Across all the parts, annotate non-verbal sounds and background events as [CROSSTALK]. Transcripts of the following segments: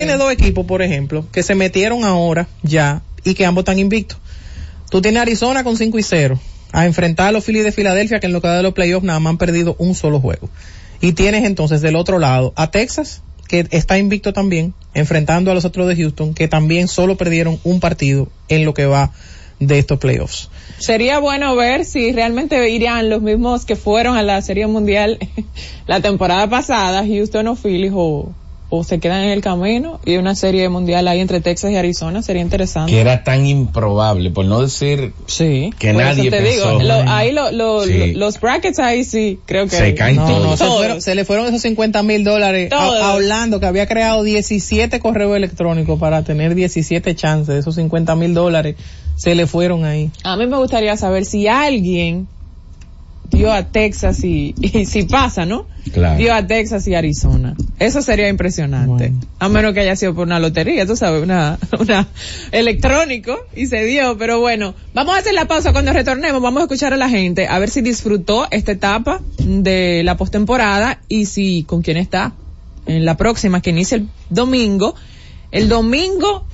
Tiene dos equipos, por ejemplo, que se metieron ahora ya y que ambos están invictos. Tú tienes Arizona con 5 y 0 a enfrentar a los Phillies de Filadelfia que en lo que de los playoffs nada más han perdido un solo juego. Y tienes entonces del otro lado a Texas que está invicto también, enfrentando a los otros de Houston que también solo perdieron un partido en lo que va de estos playoffs. Sería bueno ver si realmente irían los mismos que fueron a la Serie Mundial [LAUGHS] la temporada pasada, Houston o Phillies o, o se quedan en el camino y una serie mundial ahí entre Texas y Arizona sería interesante. Que era tan improbable, por no decir sí. que nadie te pensó. Digo, lo, ahí lo, lo, sí. los brackets ahí sí, creo que se caen no, todos. No, se, fueron, se, le fueron esos 50 mil dólares a, a, Orlando que había creado 17 correos electrónicos para tener 17 chances, esos 50 mil dólares se le fueron ahí. A mí me gustaría saber si alguien dio a Texas y, [LAUGHS] y si pasa, ¿no? Claro. Dio a Texas y Arizona. Eso sería impresionante. Bueno. A menos que haya sido por una lotería, tú sabes, una, [LAUGHS] una electrónico y se dio. Pero bueno, vamos a hacer la pausa cuando retornemos. Vamos a escuchar a la gente a ver si disfrutó esta etapa de la postemporada y si con quién está en la próxima que inicia el domingo. El domingo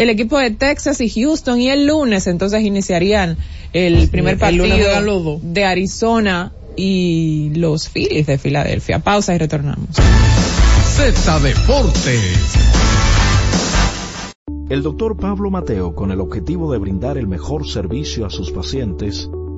el equipo de Texas y Houston y el lunes entonces iniciarían el primer partido el de Arizona y los Phillies de Filadelfia. Pausa y retornamos. Z Deportes. El doctor Pablo Mateo, con el objetivo de brindar el mejor servicio a sus pacientes,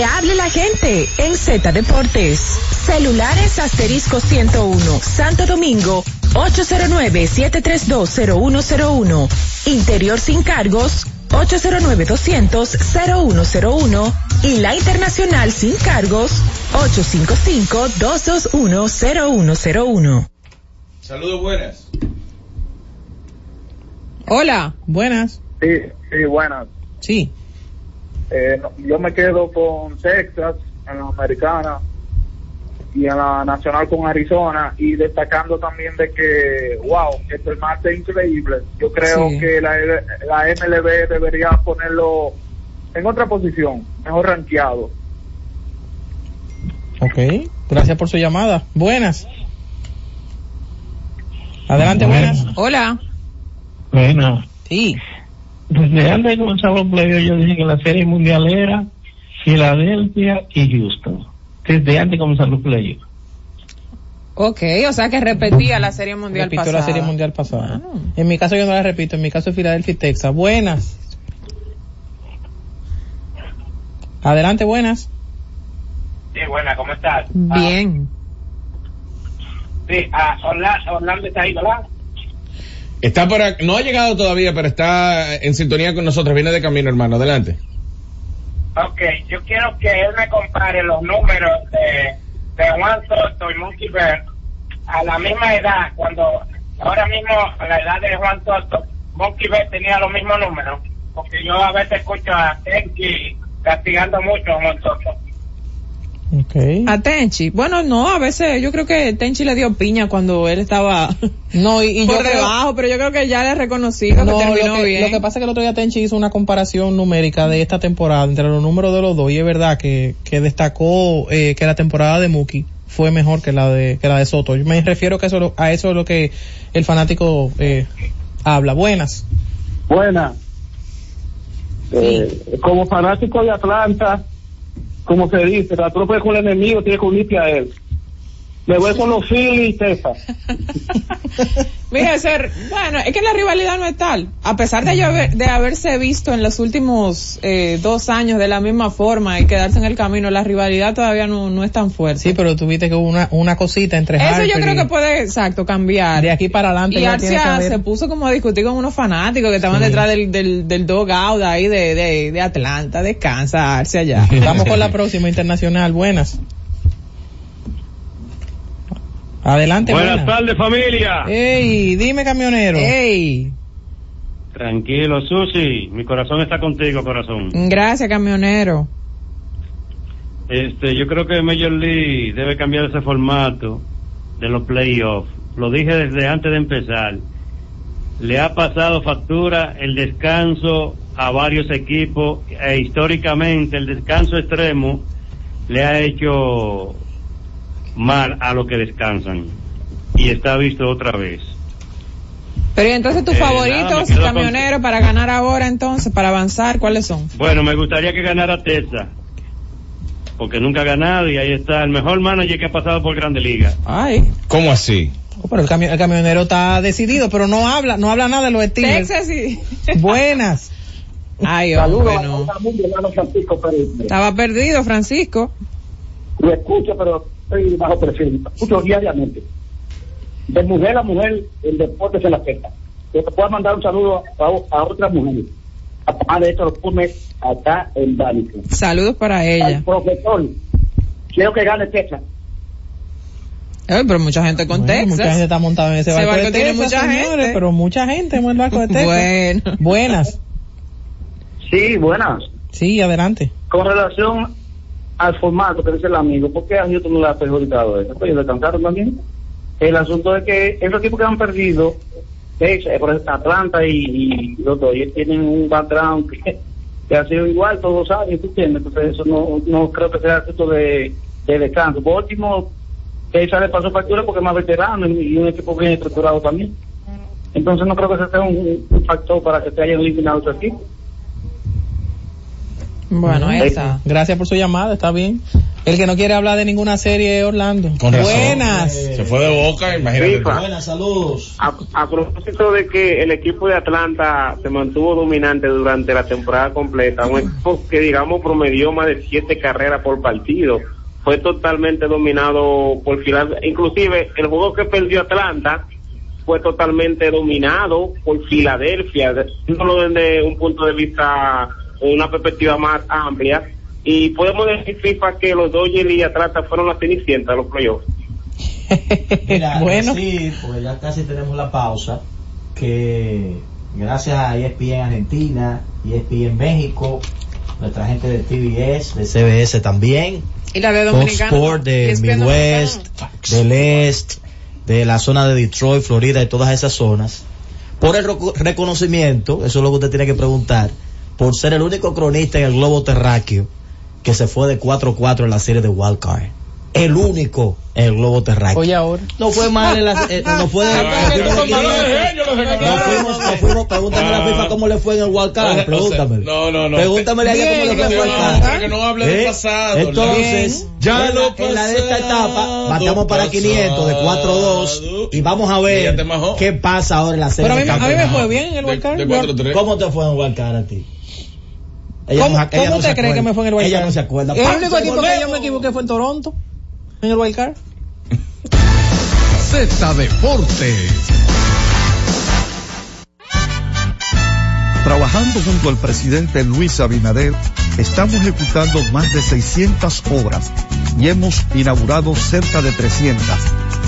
Que hable la gente en Z Deportes. Celulares asterisco 101, Santo Domingo, 809-7320101. Interior sin cargos, 809-200-0101. Y la internacional sin cargos, 855-221-0101. Saludos buenas. Hola, buenas. Sí, sí, buenas. Sí. Eh, no, yo me quedo con Texas en la americana y en la nacional con Arizona y destacando también de que, wow, este mate es increíble. Yo creo Sí. que la, la MLB debería ponerlo en otra posición, mejor rankeado. Ok, gracias por su llamada. Buenas. Adelante, buenas. Hola. Bueno, Sí. Desde antes de comenzar los playoffs yo dije que la serie mundial era Filadelfia y Houston. Desde antes de comenzar los playoffs. Ok, o sea que repetía la serie mundial Repito pasada. la serie mundial pasada. En mi caso yo no la repito, en mi caso es Filadelfia y Texas. Buenas. Adelante, buenas. Sí, buena, ¿cómo estás? Bien. Sí, ah, Orlando, Orlando está ahí, ¿verdad? Está por ac- no ha llegado todavía, pero está en sintonía con nosotros. Viene de camino, hermano. Adelante. Ok, yo quiero que él me compare los números de, de Juan Soto y Monkey Bear a la misma edad, cuando ahora mismo a la edad de Juan Soto, Monkey Bear tenía los mismos números, porque yo a veces escucho a Tenki castigando mucho a Juan Soto. Okay. A Tenchi. Bueno, no, a veces yo creo que Tenchi le dio piña cuando él estaba [LAUGHS] No, y, y por yo creo- debajo, pero yo creo que ya le he reconocido No, que terminó lo, que, bien. lo que pasa es que el otro día Tenchi hizo una comparación numérica de esta temporada entre los números de los dos y es verdad que, que destacó eh, que la temporada de Muki fue mejor que la de que la de Soto. Yo me refiero que eso, a eso es lo que el fanático eh, habla. Buenas. Buena. Eh, como fanático de Atlanta, como se dice, la tropa es con el enemigo, tiene que unirte a él. Me voy con los Phillies y Texas. [LAUGHS] Mira, ser, bueno, es que la rivalidad no es tal. A pesar de, yo haber- de haberse visto en los últimos eh, dos años de la misma forma y quedarse en el camino, la rivalidad todavía no, no es tan fuerte. Sí, pero tuviste que hubo una, una cosita entre Eso yo creo y- que puede, exacto, cambiar. de aquí para adelante Y ya tiene que Arcia se puso como a discutir con unos fanáticos que estaban Sí. detrás del, del, del dogout ahí de, de, de Atlanta. Descansa, Arcia ya. [LAUGHS] Vamos con la [LAUGHS] próxima internacional. Buenas. Adelante. Buenas tardes, familia. Ey, dime camionero. Ey, Tranquilo, Susi. Mi corazón está contigo, corazón. gracias camionero. Este, yo creo que Major League debe cambiar ese formato de los playoffs. Lo dije desde antes de empezar. Le ha pasado factura el descanso a varios equipos e históricamente el descanso extremo le ha hecho mal a los que descansan. Y está visto otra vez. Pero y entonces tus Eh, favoritos, me quedo camionero, para ganar ahora entonces, para avanzar, ¿cuáles son? Bueno, me gustaría que ganara Texas. Porque nunca ha ganado y ahí está el mejor manager que ha pasado por Grande Liga. Ay. ¿Cómo así? Oh, pero el, cami- el camionero está decidido, pero no habla, no habla nada de los. Texas y... [LAUGHS] Buenas. Ay, Saludos. Estaba perdido, Francisco. Lo escucho, pero estoy bajo perfil. Escucho diariamente. De mujer a mujer, el deporte se la afecta. Yo te puedo mandar un saludo a, a otras mujeres. Además de esto, lo pone acá en Dánico. Saludos para Al ella. profesor, quiero que gane Texas. Ay, pero mucha gente con Bueno, Texas. Mucha gente está montada en ese, Ese barco, barco de tiene Texas, mucha señores, gente. pero mucha gente en el barco de Texas. Bueno. Buenas. Sí, buenas. Sí, adelante. Con relación al formato que dice el amigo, ¿por qué a Houston no le ha perjudicado eso? Pues ellos descansaron también. El asunto es que esos equipos que han perdido, Texas, eh, por Atlanta y, y los ellos tienen un background que, ha sido igual todos los años, ¿tú? Entonces eso no, no creo que sea asunto de, de descanso. Por último, Texas le pasó factura porque es más veterano y, un equipo bien estructurado también. Entonces no creo que ese sea un, un factor para que se hayan eliminado su equipo. Bueno, está. Gracias por su llamada, está bien. El que no quiere hablar de ninguna serie es Orlando. Con razón. Buenas. Se fue de boca, imagínate. FIFA. Buenas, saludos. A, a propósito de que el equipo de Atlanta se mantuvo dominante durante la temporada completa, un equipo que digamos promedió más de siete carreras por partido, fue totalmente dominado por Filadelfia, inclusive el juego que perdió Atlanta fue totalmente dominado por Filadelfia, solo desde un punto de vista, una perspectiva más amplia, y podemos decir FIFA que los Dodgers y Atlanta fueron las cenicientas de los playoffs. Mira, [LAUGHS] bueno, sí, pues ya casi tenemos la pausa. Que gracias a E ESPN Argentina, E ESPN México, nuestra gente de TBS, de CBS también, Y la de Fox Dominicano. Sport de Midwest, del Este, de la zona de Detroit, Florida y todas esas zonas, por el reco- reconocimiento, eso es lo que usted tiene que preguntar, por ser el único cronista en el globo terráqueo que se fue de 4-4 en la serie de Wild Card. el único en el globo terráqueo. Oye, ahora. No fue mal, en la- eh, no fue. [LAUGHS] no fuimos, no fuimos, pregúntame a la FIFA cómo le fue en el World Cup, pregúntame. No, no, no. Pregúntamele a ella cómo le fue en el Cup. que no hable del ¿Eh? pasado. Entonces, ya en lo la, en la de esta etapa, bateamos para 500 de 4-2 y vamos a ver qué pasa ahora en la serie Pero a mí, de a mí me fue bien en el 4-3. ¿Cómo te fue en el Cup a ti? Ella ¿Cómo, no se- ella cómo no que acuerda. me fue en el Wild Ella Card? no se acuerda. El único equipo que yo me equivoqué fue en Toronto, en el Wild Card. Z Deportes. Trabajando junto al presidente Luis Abinader, estamos ejecutando más de 600 obras y hemos inaugurado cerca de 300,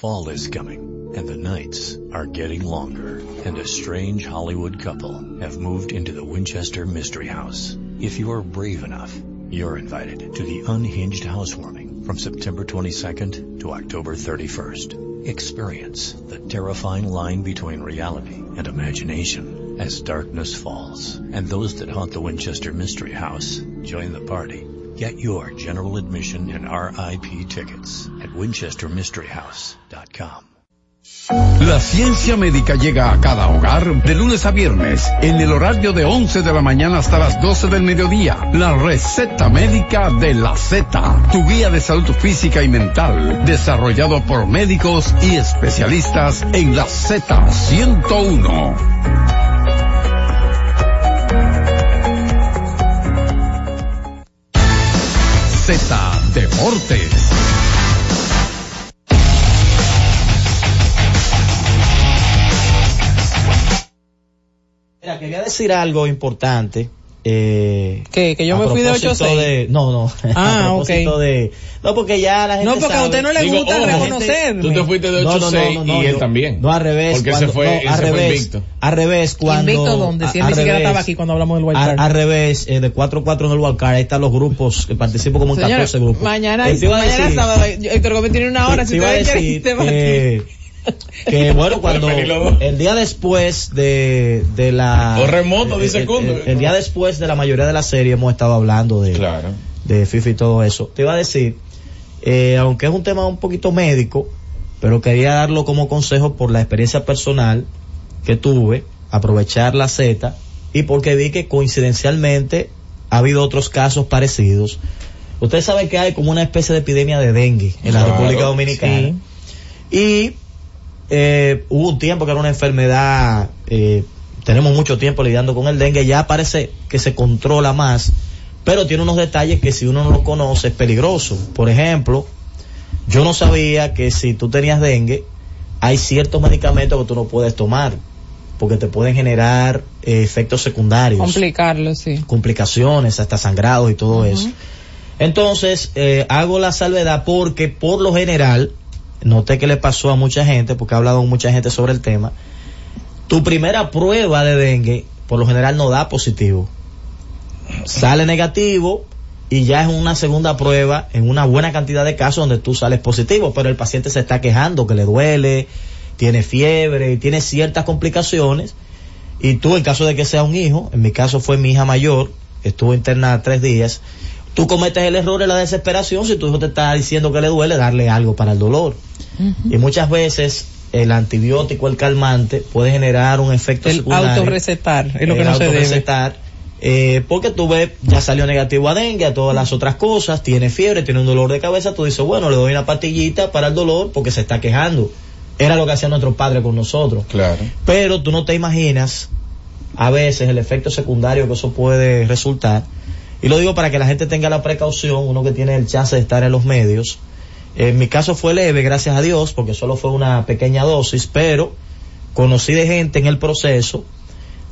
Fall is coming, and the nights are getting longer, and a strange Hollywood couple have moved into the Winchester Mystery House. If you are brave enough, you're invited to the Unhinged Housewarming from September 22nd to October 31st. Experience the terrifying line between reality and imagination as darkness falls, and those that haunt the Winchester Mystery House join the party. Get your general admission and RIP tickets at winchestermysteryhouse.com. La ciencia médica llega a cada hogar de lunes a viernes en el horario de 11 de la mañana hasta las 12 del mediodía. La receta médica de la Z, tu guía de salud física y mental, desarrollado por médicos y especialistas en la Z101. Deportes. Mira, quería decir algo importante. Eh, ¿Qué? ¿Que yo a me fui de propósito 8-6? de- No, no. [LAUGHS] Ah, a propósito ok. de, no, porque ya la gente No, porque a sabe- usted no le Digo, gusta ojo, reconocerme. Tú te fuiste de No, no, 8-6 no, no, y él yo- también. No, al revés. Porque cuando- se fue, no, él al se fue revés, invicto. Al revés, cuando. Invicto donde, si él a- ni siquiera revés, estaba aquí cuando hablamos del Wild Al, Card. al revés, eh, de 4-4 en el Wildcard, ahí están los grupos, que participo como en Señora, 14 grupos. mañana, te a mañana sábado, Héctor Gómez tiene una hora, te si a ustedes quieren decir debatir. Que, [LAUGHS] bueno, cuando el día después de, de la... O remoto, dice el, el- el día después de la mayoría de la serie hemos estado hablando de, Claro. de FIFA y todo eso. Te iba a decir, eh, aunque es un tema un poquito médico, pero quería darlo como consejo por la experiencia personal que tuve, aprovechar la Z, y porque vi que coincidencialmente ha habido otros casos parecidos. Ustedes saben que hay como una especie de epidemia de dengue en la República Dominicana. Y eh, hubo un tiempo que era una enfermedad, eh, tenemos mucho tiempo lidiando con el dengue, ya parece que se controla más, pero tiene unos detalles que si uno no lo conoce es peligroso. Por ejemplo, yo no sabía que si tú tenías dengue, hay ciertos medicamentos que tú no puedes tomar, porque te pueden generar eh, efectos secundarios sí. complicaciones, hasta sangrados y todo eso. Entonces, eh, hago la salvedad porque por lo general, noté que le pasó a mucha gente, porque he hablado con mucha gente sobre el tema, tu primera prueba de dengue, por lo general no da positivo. Sale negativo y ya es una segunda prueba en una buena cantidad de casos donde tú sales positivo, pero el paciente se está quejando que le duele, tiene fiebre, tiene ciertas complicaciones y tú en caso de que sea un hijo, en mi caso fue mi hija mayor, estuvo internada tres días, tú cometes el error de la desesperación si tu hijo te está diciendo que le duele, darle algo para el dolor. Y muchas veces el antibiótico, el calmante, puede generar un efecto El secundario. autorrecetar es lo que El no se debe. autorrecetar, eh, porque tú ves, ya salió negativo a dengue, a todas las otras cosas, tiene fiebre, tiene un dolor de cabeza, tú dices, bueno, le doy una pastillita para el dolor porque se está quejando. Era lo que hacía nuestro padre con nosotros. Claro. Pero tú no te imaginas a veces el efecto secundario que eso puede resultar. Y lo digo para que la gente tenga la precaución, uno que tiene el chance de estar en los medios. En mi caso fue leve, gracias a Dios, porque solo fue una pequeña dosis, pero conocí de gente en el proceso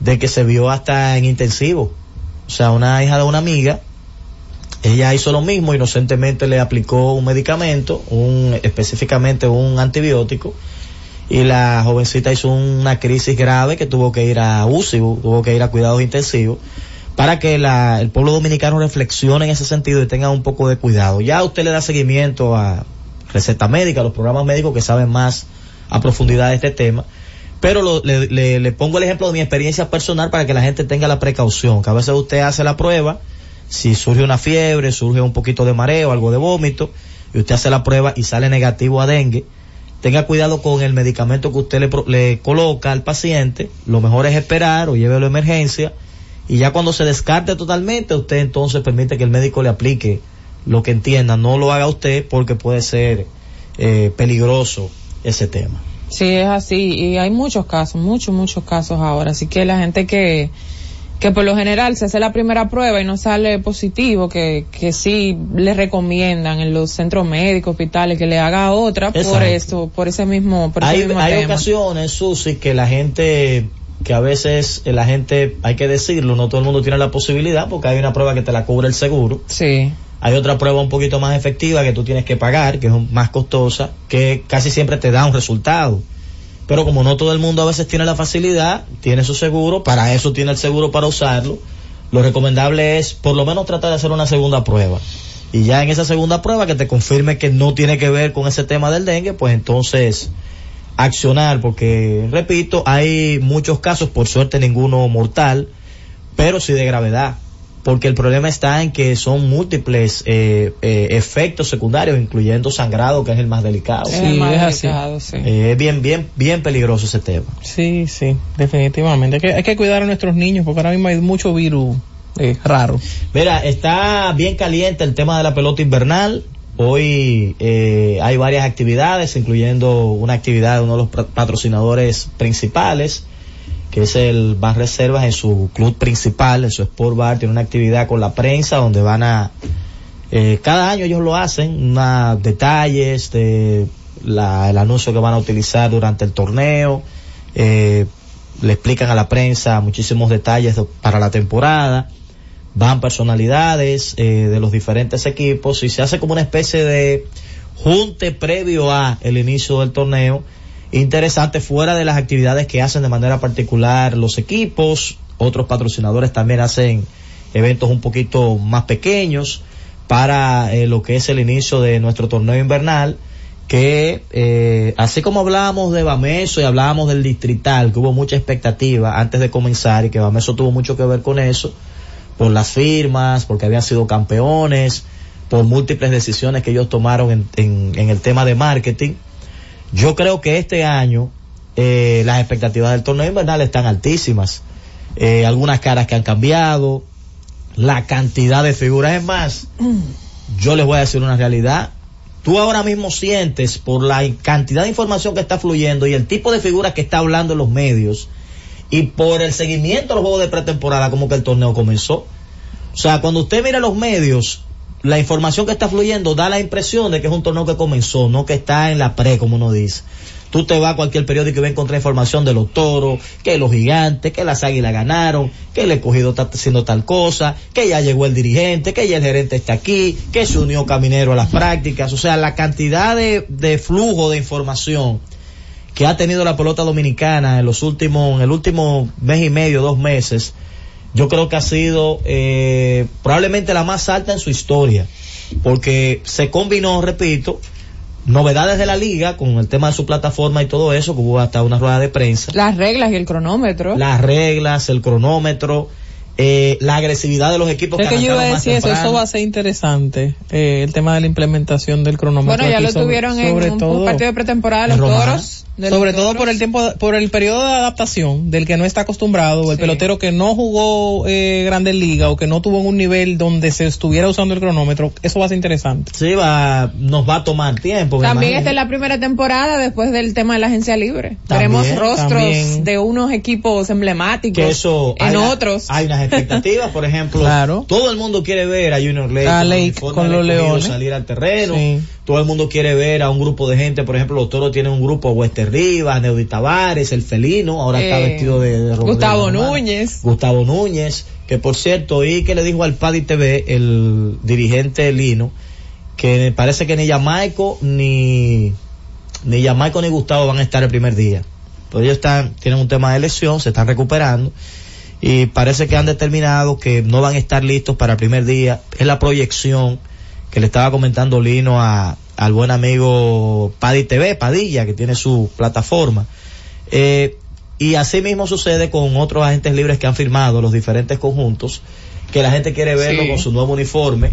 de que se vio hasta en intensivo. O sea, una hija de una amiga, ella hizo lo mismo, inocentemente le aplicó un medicamento, un, específicamente un antibiótico, y la jovencita hizo una crisis grave que tuvo que ir a UCI, tuvo que ir a cuidados intensivos, para que la- el pueblo dominicano reflexione en ese sentido y tenga un poco de cuidado. Ya usted le da seguimiento a receta médica, a los programas médicos que saben más a profundidad de este tema, pero lo- le, pongo el ejemplo de mi experiencia personal para que la gente tenga la precaución, que a veces usted hace la prueba, si surge una fiebre, surge un poquito de mareo, algo de vómito, y usted hace la prueba y sale negativo a dengue, tenga cuidado con el medicamento que usted le, le coloca al paciente, lo mejor es esperar o llévelo a emergencia, y ya cuando se descarte totalmente, usted entonces permite que el médico le aplique lo que entienda, no lo haga usted porque puede ser eh, peligroso ese tema. Sí, es así. Y hay muchos casos, muchos, muchos casos ahora. Así que la gente que, que por lo general se hace la primera prueba y no sale positivo, que, que sí le recomiendan en los centros médicos, hospitales, que le haga otra por esto, por ese mismo, por ese hay mismo hay tema. ocasiones, Susi, que la gente, que a veces eh, la gente, hay que decirlo, no todo el mundo tiene la posibilidad porque hay una prueba que te la cubre el seguro. Sí. Hay otra prueba un poquito más efectiva que tú tienes que pagar, que es más costosa, que casi siempre te da un resultado. Pero como no todo el mundo a veces tiene la facilidad, tiene su seguro, para eso tiene el seguro para usarlo, lo recomendable es por lo menos tratar de hacer una segunda prueba. Y ya en esa segunda prueba que te confirme que no tiene que ver con ese tema del dengue, pues entonces accionar, porque repito, hay muchos casos, por suerte ninguno mortal, pero sí de gravedad. Porque el problema está en que son múltiples eh, eh, efectos secundarios, incluyendo sangrado, que es el más delicado. Es el más delicado, sí. Eh, es bien, bien, bien peligroso ese tema. Sí, sí, definitivamente. Hay que, hay que cuidar a nuestros niños porque ahora mismo hay mucho virus eh, raro. Mira, está bien caliente el tema de la pelota invernal. Hoy eh, hay varias actividades, incluyendo una actividad de uno de los patrocinadores principales, que es el Bar Reservas en su club principal, en su Sport Bar, tiene una actividad con la prensa donde van a, eh, cada año ellos lo hacen, una, detalles de la- el anuncio que van a utilizar durante el torneo, eh, le explican a la prensa muchísimos detalles de- para la temporada, van personalidades eh, de los diferentes equipos y se hace como una especie de junte previo a el inicio del torneo. Interesante fuera de las actividades que hacen de manera particular los equipos otros patrocinadores también hacen eventos un poquito más pequeños para eh, lo que es el inicio de nuestro torneo invernal que eh, así como hablábamos de Bameso y hablábamos del distrital que hubo mucha expectativa antes de comenzar y que Bameso tuvo mucho que ver con eso por las firmas, porque habían sido campeones, por múltiples decisiones que ellos tomaron en, en- en el tema de marketing. Yo creo que este año eh, las expectativas del torneo invernal están altísimas. Eh, algunas caras que han cambiado, la cantidad de figuras es más. [CLEARS THROAT] Yo les voy a decir una realidad. Tú ahora mismo sientes por la cantidad de información que está fluyendo y el tipo de figuras que está hablando en los medios, y por el seguimiento a los juegos de pretemporada como que el torneo comenzó. O sea, cuando usted mira los medios, la información que está fluyendo da la impresión de que es un torneo que comenzó, no que está en la pre, como uno dice. Tú te vas a cualquier periódico y vas a encontrar información de los toros, que los gigantes, que las águilas ganaron, que el escogido está haciendo tal cosa, que ya llegó el dirigente, que ya el gerente está aquí, que se unió Caminero a las prácticas. O sea, la cantidad de, de flujo de información que ha tenido la pelota dominicana en los últimos, en el último mes y medio, dos meses, yo creo que ha sido eh, probablemente la más alta en su historia, porque se combinó, repito, novedades de la liga con el tema de su plataforma y todo eso, que hubo hasta una rueda de prensa, Las reglas y el cronómetro. las reglas, el cronómetro, eh, la agresividad de los equipos. Es que yo iba a decir eso, eso va a ser interesante, eh, el tema de la implementación del cronómetro. Bueno, ya lo sobre- tuvieron en un, todo- partido de pretemporada los toros. Sobre todo por el tiempo, por el periodo de adaptación del que no está acostumbrado, el Sí. pelotero que no jugó eh, Grandes Ligas o que no tuvo en un nivel donde se estuviera usando el cronómetro, eso va a ser interesante. Sí, va, nos va a tomar tiempo. También esta es la primera temporada después del tema de la agencia libre. Veremos rostros también. de unos equipos emblemáticos que eso en hay, otros. hay unas expectativas por ejemplo [LAUGHS] Claro. todo el mundo quiere ver a Junior Lake, A con Lake con los Leones. salir al terreno Sí. Todo el mundo quiere ver a un grupo de gente por ejemplo los toros tienen un grupo Wester Rivas Neudi Tavares el felino ahora está Eh, vestido de, de Robert Gustavo de. Núñez. Gustavo Núñez que por cierto y que le dijo al Paddy TV el dirigente Lino que parece que ni Jamaico ni ni ni Gustavo van a estar el primer día pero ellos están tienen un tema de lesión se están recuperando y parece que han determinado que no van a estar listos para el primer día. Es la proyección que le estaba comentando Lino a, al buen amigo Paddy TV, Padilla, que tiene su plataforma. Eh, y así mismo sucede con otros agentes libres que han firmado los diferentes conjuntos, que la gente quiere verlo Sí. con su nuevo uniforme.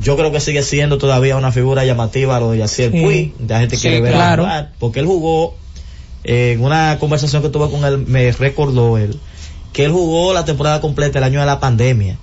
Yo creo que sigue siendo todavía una figura llamativa lo de Yacier Sí. Puig, la gente Sí, quiere ver claro. jugar, porque él jugó, eh, en una conversación que tuve con él, me recordó él, que él jugó la temporada completa el año de la pandemia.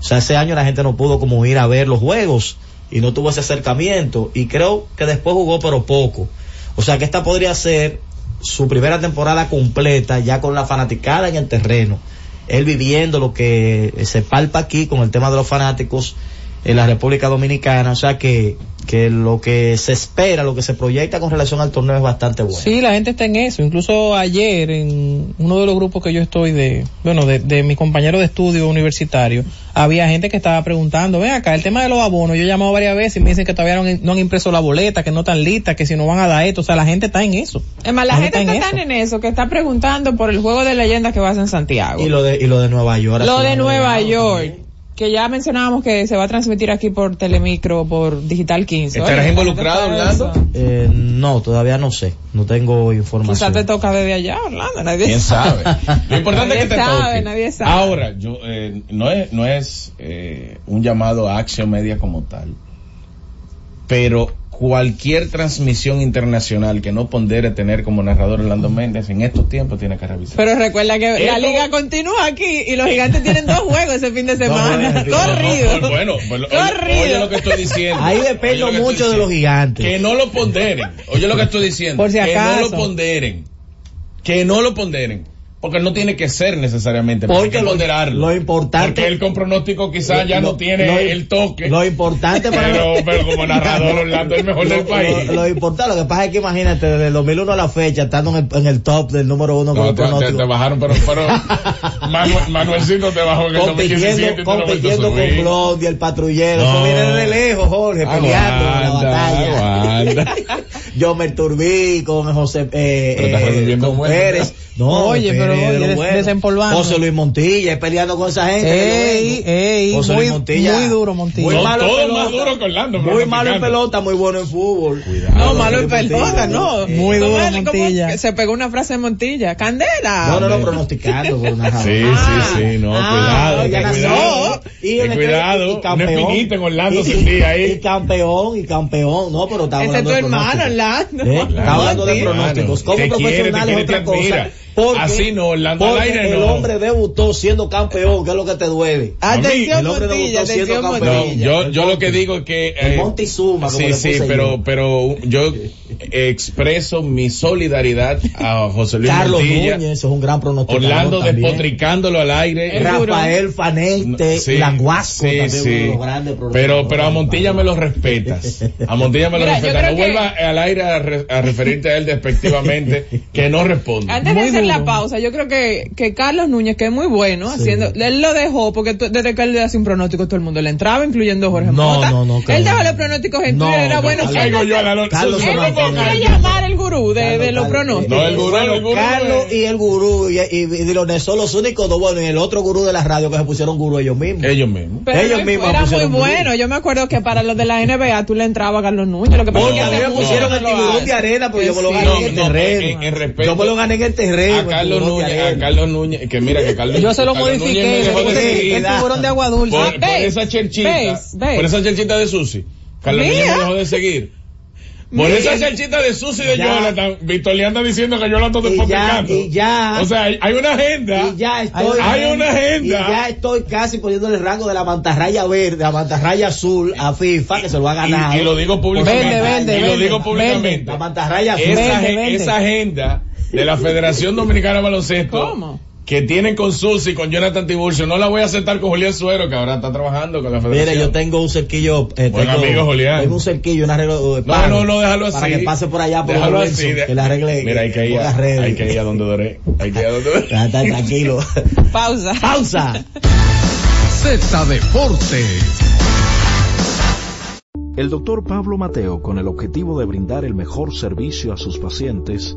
O sea, ese año la gente no pudo como ir a ver los juegos y no tuvo ese acercamiento y creo que después jugó pero poco. O sea que esta podría ser su primera temporada completa ya con la fanaticada en el terreno. Él viviendo lo que se palpa aquí con el tema de los fanáticos en la República Dominicana. O sea que, que lo que se espera, lo que se proyecta con relación al torneo es bastante bueno. Sí, la gente está en eso. Incluso ayer en uno de los grupos que yo estoy de, bueno, de, de mi compañero de estudio universitario, había gente que estaba preguntando, ven acá, el tema de los abonos, yo he llamado varias veces y me dicen que todavía no, han- no han impreso la boleta, que no están listas, que si no van a dar esto, o sea, la gente está en eso. Es más, la, La gente gente está en tan en eso que está preguntando por el juego de leyendas que va a ser en Santiago. Y lo de, y lo de Nueva York. Lo de Nueva York. Que ya mencionábamos que se va a transmitir aquí por Telemicro, por Digital 15. ¿Estarás Oye, involucrado, ¿cómo te Orlando? Eh, no, todavía no sé. No tengo Quizás información. te toca desde allá, Orlando. Nadie ¿Quién sabe? Lo importante es que Nadie te sabe, toque. nadie sabe. Ahora, yo, eh, no es, no es eh, un llamado a acción media como tal, pero cualquier transmisión internacional que no pondere tener como narrador Orlando Méndez en estos tiempos tiene que revisar. Pero recuerda que la liga continúa aquí y los gigantes tienen dos juegos ese fin de semana. juegos, Corrido. No, no, bueno, pues, oye, Corrido. oye lo que estoy diciendo. Ahí dependo mucho de los gigantes. Que no lo ponderen. Oye lo que estoy diciendo. Por si Que no lo ponderen. Que no lo ponderen. Porque no tiene que ser necesariamente. Porque lo- lo importante- Porque él con pronóstico quizás ya Lo- no tiene lo- el toque. Lo importante para pero, pero como narrador Orlando es el mejor lo, del país. Lo, importante, lo que pasa es que imagínate, desde el 2001 a la fecha, estando en el, en el top del número uno con No, los te, te- te bajaron, pero, pero [LAUGHS] Manuel- Manuelcito te bajó en el 2017 y compitiendo, compitiendo con. Blondie, el patrullero. No. Eso viene de lejos, Jorge, peleando en la batalla. [LAUGHS] Yo me turbí con José, eh, eh, con bueno. Pérez. No, Oye, Pérez pero oye, lo des- bueno. desempolvando. José Luis Montilla, es peleando con esa gente. Ey, ey, José muy, Luis Montilla. muy duro Montilla. Muy Son malo en todos pelota. más duros que Orlando, Muy pronosticando. malo en pelota, muy bueno en fútbol. No, malo en pelota, no. Muy duro, ¿Cómo es? ¿Cómo Montilla. Se pegó una frase de Montilla. ¡Candela! No, no, no, pronosticando por una Sí, sí, sí, no, Ah, cuidado, ya ten nació. cuidado. Y en cuidado, y una campeón. espinita en Orlando Y- sentí Y ahí. campeón, y campeón. No, pero estamos Ese es hablando tu de Orlando. ¿Eh? Estamos hablando de pronósticos. Como profesional quiere, es otra cosa. admira. Porque, Así no, Orlando al porque aire el no. hombre debutó siendo campeón, que es lo que te duele. Atención, El hombre Montilla, debutó siendo atención, campeón. No, yo, yo lo que digo es que... El eh, Montezuma, como Sí, le sí, pero, yo. pero yo expreso mi solidaridad a José Luis Carlos Montilla, Núñez, eso es un gran pronóstico. Orlando también. despotricándolo al aire. Rafael Fanente, Sí, Languasco, sí, también sí. uno de los grandes Pero, pronósticos. pero a Montilla me lo respetas. A Montilla me lo Mira, respetas. No que- vuelva al aire a, re- a referirte a él despectivamente, que no responde. Antes de la pausa, yo creo que, que Carlos Núñez, que es muy bueno, haciendo, él lo dejó porque tú- desde que él le hace un pronóstico todo el mundo le entraba, incluyendo Jorge No, Mota. no, no, Él Carlos. dejó los pronósticos en No, Twitter, era no, bueno. Carlos. él no Yo, Carlos, Carlos él se quiere llamar el gurú de, de los Carlos. pronósticos. No, el gurú, Bueno, el gurú. Carlos y el gurú y, y, y Diloné son los únicos dos, bueno, y el otro gurú de la radio que se pusieron gurú ellos mismos. Ellos mismos. Pero ellos mismos era muy bueno. Yo me acuerdo que para los de la NBA tú le entrabas a Carlos Núñez. Lo que pasa es a que pusieron el tiburón de arena porque yo me lo gané en el No, no, terreno. yo me lo gané en el terreno. A el Carlos Núñez, a. Carlos Núñez, que mira que Carlos [LAUGHS] Yo se lo Carlos modifiqué, Núñez me le de el tiburón de agua dulce. Por, Ah, por ves, esa cherchita, ves, ves. por esa cherchita de Susi. Carlos Núñez me dejó de seguir. Por Mira. esa cherchita de Susi de Ya. Jonathan, Victoria anda diciendo que yo la ando Y ya, despotricando. y ya. O sea, hay, hay una agenda. Y ya estoy, Hay una agenda. Y ya estoy casi poniéndole el rango de la mantarraya verde, la mantarraya azul a FIFA, que se lo ha ganado. Y, y lo digo públicamente. Vende, vende, y lo vende, digo públicamente. La mantarraya azul. Esa, esa agenda de la Federación Dominicana de Baloncesto ¿Cómo? que tienen con Susi, con Jonathan Tiburcio, no la voy a aceptar con Julián Suero, que ahora está trabajando con la Federación. Mire, yo tengo un cerquillo. Eh, Buen tengo, amigo, Julián. Tengo un cerquillo, un arreglo. eh, No, no, no, déjalo así. Para que pase por allá por Déjalo Lorenzo, así. de- que le arregle. Mira, hay que ir, por a, las redes. hay que ir a donde Doré. Hay que ir a donde Doré. Está tranquilo. [LAUGHS] Pausa. Pausa. Z Deportes. El doctor Pablo Mateo, con el objetivo de brindar el mejor servicio a sus pacientes,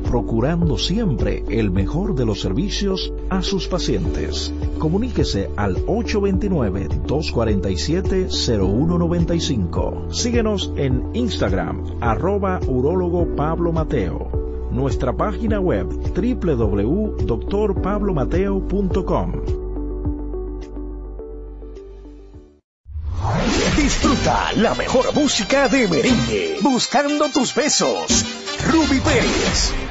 procurando siempre el mejor de los servicios a sus pacientes. Comuníquese al 829-247-0195. Síguenos en Instagram, arroba urólogo Pablo Mateo. Nuestra página web www.drpablomateo.com. Disfruta la mejor música de merengue. Buscando tus besos. Ruby Pérez.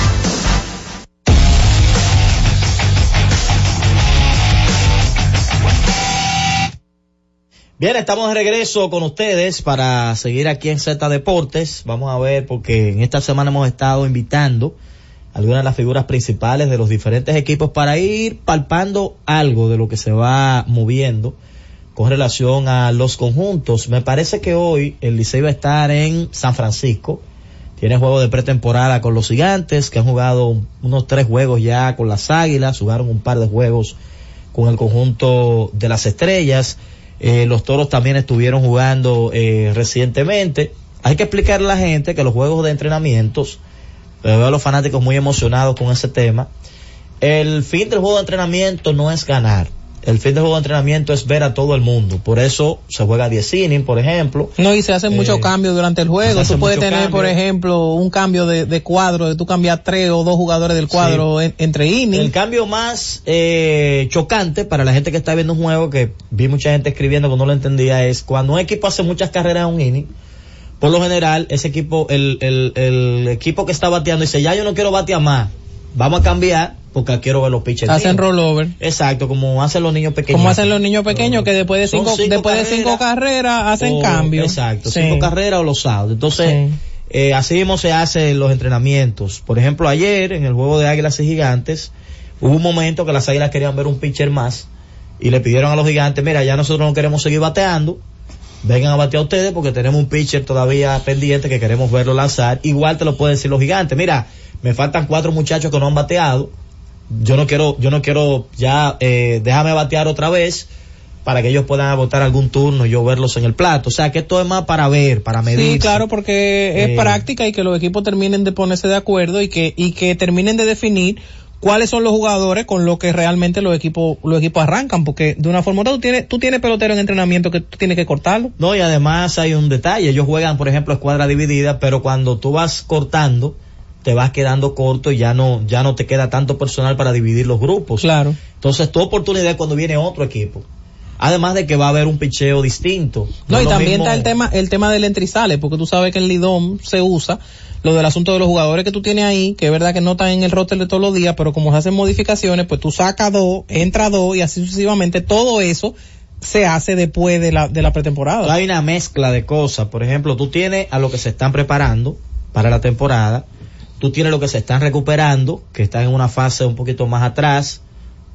Bien, estamos de regreso con ustedes para seguir aquí en Z Deportes. Vamos a ver, porque en esta semana hemos estado invitando a algunas de las figuras principales de los diferentes equipos para ir palpando algo de lo que se va moviendo con relación a los conjuntos. Me parece que hoy el Liceo va a estar en San Francisco. Tiene juego de pretemporada con los gigantes, que han jugado unos tres juegos ya con las águilas, jugaron un par de juegos con el conjunto de las estrellas. Eh, los toros también estuvieron jugando eh, recientemente. Hay que explicarle a la gente que los juegos de entrenamientos, eh, veo a los fanáticos muy emocionados con ese tema. El fin del juego de entrenamiento no es ganar. El fin del juego de entrenamiento es ver a todo el mundo. Por eso se juega 10 innings, por ejemplo. No, y se hacen Eh, muchos cambios durante el juego. Tú puedes tener, por ejemplo, un cambio de, de cuadro, de tú cambiar tres o dos jugadores del cuadro en- entre innings. El cambio más eh, chocante para la gente que está viendo un juego, que vi mucha gente escribiendo que no lo entendía, es cuando un equipo hace muchas carreras en un inning, por lo general, ese equipo, el, el, el equipo que está bateando dice, ya yo no quiero batear más, vamos a cambiar porque quiero ver los pitchers. Hacen míos". rollover. Exacto, como hacen los niños pequeños. Como hacen los niños pequeños que después de cinco, cinco después de cinco carreras hacen o- cambio. Exacto, Sí. cinco carreras o los sábados. Entonces, eh, así mismo se hacen los entrenamientos. Por ejemplo, ayer en el juego de Águilas y Gigantes, hubo un momento que las Águilas querían ver un pitcher más y le pidieron a los Gigantes, mira, ya nosotros no queremos seguir bateando, vengan a batear ustedes porque tenemos un pitcher todavía pendiente que queremos verlo lanzar. Igual te lo pueden decir los Gigantes, mira, me faltan cuatro muchachos que no han bateado, yo no quiero, yo no quiero ya, eh, déjame batear otra vez para que ellos puedan votar algún turno y yo verlos en el plato. O sea que esto es más para ver, para medir. Sí, claro, porque es Eh, práctica y que los equipos terminen de ponerse de acuerdo y que, y que terminen de definir cuáles son los jugadores con los que realmente los equipos, los equipos arrancan, porque de una forma u otra tú tienes, tú tienes pelotero en entrenamiento que tú tienes que cortarlo. No, y además hay un detalle. Ellos juegan, por ejemplo, escuadra dividida, pero cuando tú vas cortando, te vas quedando corto y ya no, ya no te queda tanto personal para dividir los grupos. Claro. Entonces, tu oportunidad es cuando viene otro equipo. Además de que va a haber un picheo distinto. No, y también mismo- está el tema, el tema del entrizales, porque tú sabes que en Lidom se usa lo del asunto de los jugadores que tú tienes ahí, que es verdad que no están en el roster de todos los días, pero como se hacen modificaciones, pues tú sacas dos, entra dos y así sucesivamente, todo eso se hace después de la, de la pretemporada. Hay una mezcla de cosas. Por ejemplo, tú tienes a lo que se están preparando para la temporada. Tú tienes lo que se están recuperando, que están en una fase un poquito más atrás,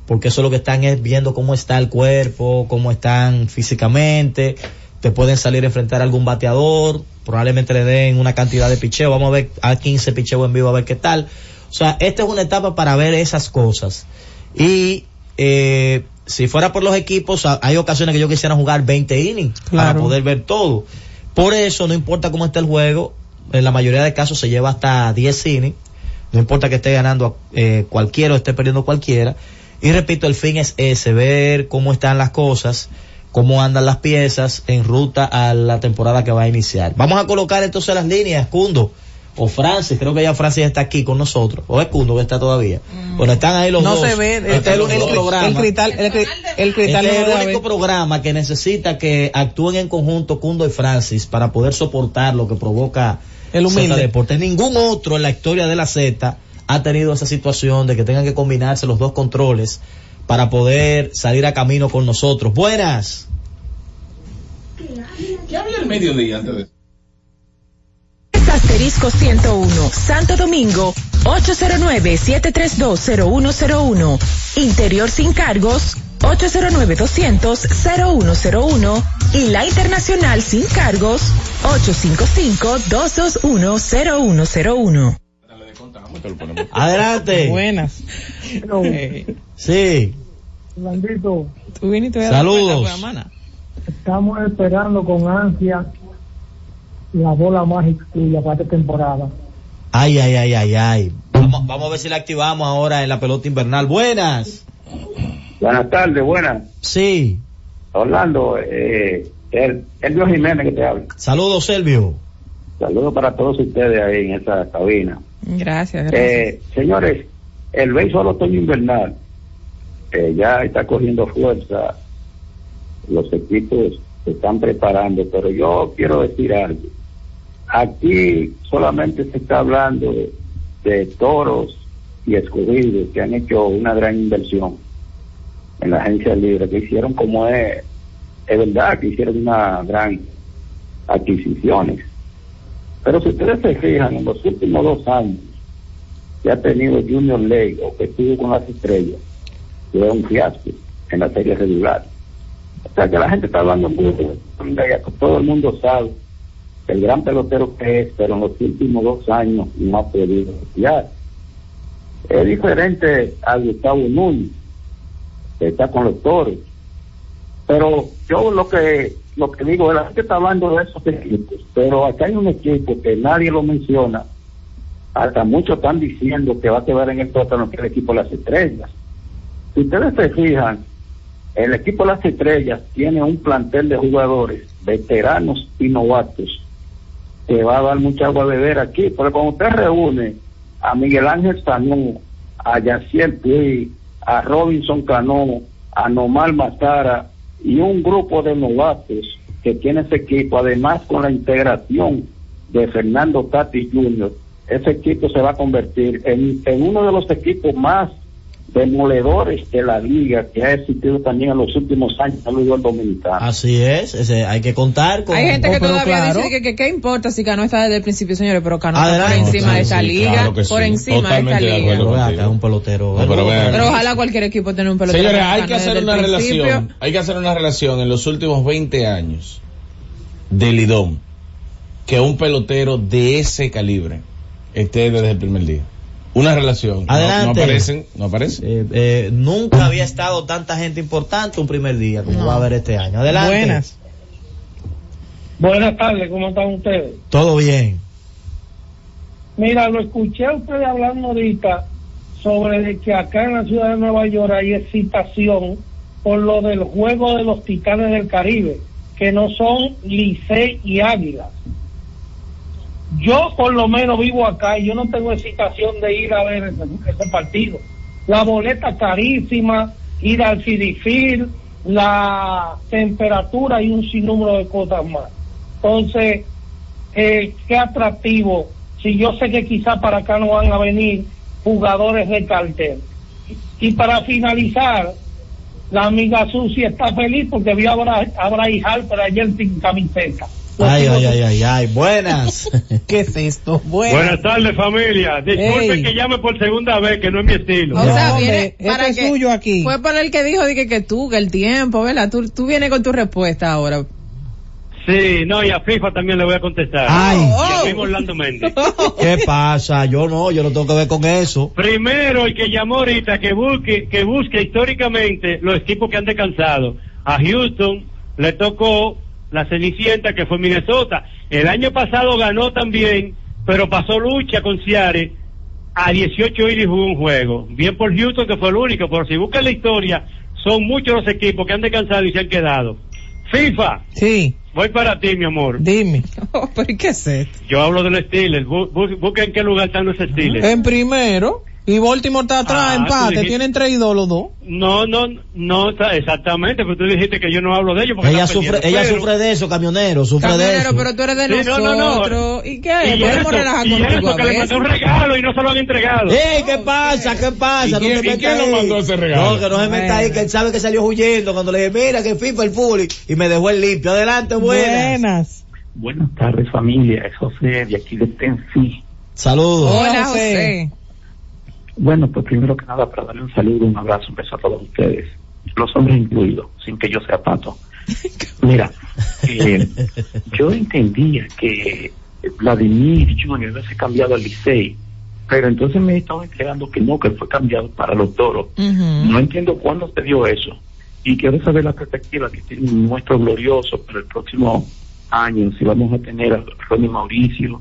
porque eso lo que están es viendo cómo está el cuerpo, cómo están físicamente. Te pueden salir a enfrentar a algún bateador, probablemente le den una cantidad de picheo. Vamos a ver a 15 picheo en vivo a ver qué tal. O sea, esta es una etapa para ver esas cosas. Y eh, si fuera por los equipos, hay ocasiones que yo quisiera jugar 20 innings para poder ver todo. Por eso, no importa cómo esté el juego, en la mayoría de casos se lleva hasta 10 innings. No importa que esté ganando eh, cualquiera o esté perdiendo cualquiera. Y repito, el fin es ese, ver cómo están las cosas, cómo andan las piezas en ruta a la temporada que va a iniciar. Vamos a colocar entonces las líneas, Cundo o Francis, creo que ya Francis está aquí con nosotros, o es Cundo que está todavía. Bueno, están ahí los no dos. se ve, el, Este es el el- único programa. el cristal, el, el cristal Este no es el único programa que necesita que actúen en conjunto Cundo y Francis para poder soportar lo que provoca El humilde. Z Deportes. Ningún otro en la historia de la Z ha tenido esa situación de que tengan que combinarse los dos controles para poder salir a camino con nosotros. Buenas. ¿Qué había el mediodía antes de Es asterisco 101, Santo Domingo, 809-7320101. Interior sin cargos, 809-200-0101. Y la internacional sin cargos, 855-221-0101. Adelante. Buenas. Sí. Blandito, Tú viniste a Saludos. la mana. estamos esperando con ansia la bola mágica tuya para esta temporada. Ay, ay, ay, ay, ay. Vamos, vamos a ver si la activamos ahora en la pelota invernal. Buenas. Buenas tardes, buenas. Sí. Orlando, eh, el, Elvio Jiménez que te habla. Saludos, Selvio. Saludos para todos ustedes ahí en esa cabina. Gracias, gracias. Eh, señores, el béisbol otoño invernal eh, ya está cogiendo fuerza. Los equipos se están preparando, pero yo quiero decir algo. Aquí solamente se está hablando de, de toros y escogidos que han hecho una gran inversión en la agencia libre, que hicieron como es, es verdad que hicieron una gran adquisiciones. Pero si ustedes se fijan, en los últimos dos años que ha tenido Junior Lake o que estuvo con las estrellas, es un fiasco en la serie regular. O sea que la gente está hablando mucho, todo el mundo sabe el gran pelotero que es, pero en los últimos dos años no ha podido estudiar. Es diferente a Gustavo Núñez, está con los toros. Pero yo lo que lo que digo, la gente está hablando de esos equipos, pero acá hay un equipo que nadie lo menciona, hasta muchos están diciendo que va a quedar en el sótano, que el equipo de las estrellas. Si ustedes se fijan, el equipo las estrellas tiene un plantel de jugadores, veteranos y novatos, que va a dar mucha agua a beber aquí, porque cuando usted reúne a Miguel Ángel Sanú, a Yaciel Puy, a Robinson Cano, a Nomar Mazara y un grupo de novatos que tiene ese equipo, además con la integración de Fernando Tati Jr., ese equipo se va a convertir en, en uno de los equipos más demoledores de la liga que ha existido también en los últimos años en el fútbol dominicano. Así es, ese, hay que contar con... Hay gente que todavía claro. dice que, que qué importa si Cano está desde el principio, señores, pero Cano está por encima de esta Sí, liga, por encima de esta Totalmente de liga. acuerdo. Pero vea, acá es un pelotero. No, pero vean. Pero ojalá cualquier equipo tenga un pelotero. Señores, hay que hacer una principio. relación, hay que hacer una relación en los últimos 20 años del IDOM que un pelotero de ese calibre esté desde el primer día. Una relación. No- Adelante. No, aparecen, no aparecen. Eh, eh, nunca había estado tanta gente importante un primer día como va a haber este año. Adelante. Buenas. Buenas tardes, ¿cómo están ustedes? Todo bien. Mira, lo escuché a ustedes hablando ahorita sobre de que acá en la ciudad de Nueva York hay excitación por lo del juego de los titanes del Caribe, que no son Licey y Águilas. Yo por lo menos vivo acá y yo no tengo excitación de ir a ver ese, partido. La boleta carísima, ir al Field, la temperatura y un sinnúmero de cosas más. Entonces, eh, qué atractivo si yo sé que quizá para acá no van a venir jugadores de cartel. Y para finalizar, la amiga Susi está feliz porque vio a Bra- a Harper ayer sin camiseta. Ay, ay, ay, ay, ay. Buenas. [LAUGHS] ¿Qué es esto? Buenas. Buenas tardes, familia. Disculpe Ey. que llame por segunda vez, que no es mi estilo. O sea, hombre, viene este para es que suyo aquí. fue por el que dijo dije, que tú, que el tiempo, ¿verdad? Tú, tú vienes con tu respuesta ahora. Sí, no, y a FIFA también le voy a contestar. Ay. A mismo Orlando Méndez. [LAUGHS] ¿Qué pasa? Yo no, yo no tengo que ver con eso. Primero, el que llamó ahorita, que busque, que busque históricamente los equipos que han descansado. A Houston le tocó la Cenicienta, que fue Minnesota. El año pasado ganó también, pero pasó lucha con Ciare a 18 y jugó un juego. Bien por Houston, que fue el único, pero si buscan la historia, son muchos los equipos que han descansado y se han quedado. FIFA, Sí, voy para ti, mi amor. dime. [LAUGHS] Oh, ¿Pero ¿y qué es esto? Yo hablo de los Steelers. Bu- bu- Busca en qué lugar están los Steelers. En primero. Y Baltimore está atrás, Ah, empate. dijiste- Tienen tres y dos los dos. No, no, no, está- exactamente, pero tú dijiste que yo no hablo de ellos. porque Ella sufre, ella pero- sufre de eso, camionero, sufre de Camionero, eso. pero tú eres de Sí, no, no, no. nosotros. ¿Y qué? Y Podemos eso, relajar contigo eso, que le mandó un regalo y no se lo han entregado. ¡Ey, qué pasa! ¿Qué pasa? ¿Y no quién- y quién lo mandó ese regalo? No, que no se meta ahí, que él sabe que salió huyendo cuando le dije, mira, que FIFA el fútbol y- me dejó el limpio. Adelante, buenas. Buenas. Buenas tardes familia, es José de aquí de Tennessee. Saludos. Hola, Hola, José. Bueno, pues primero que nada para darle un saludo, un abrazo, un beso a todos ustedes, los hombres incluidos, sin que yo sea pato. [LAUGHS] Mira, eh, yo entendía que Vladimir Jr. había sido cambiado al Licey, pero entonces me estaba entregando que no, que fue cambiado para los toros. No entiendo cuándo se dio eso. Y quiero saber la perspectiva que tiene nuestro glorioso para el próximo año. Si vamos a tener a Ronnie Mauricio,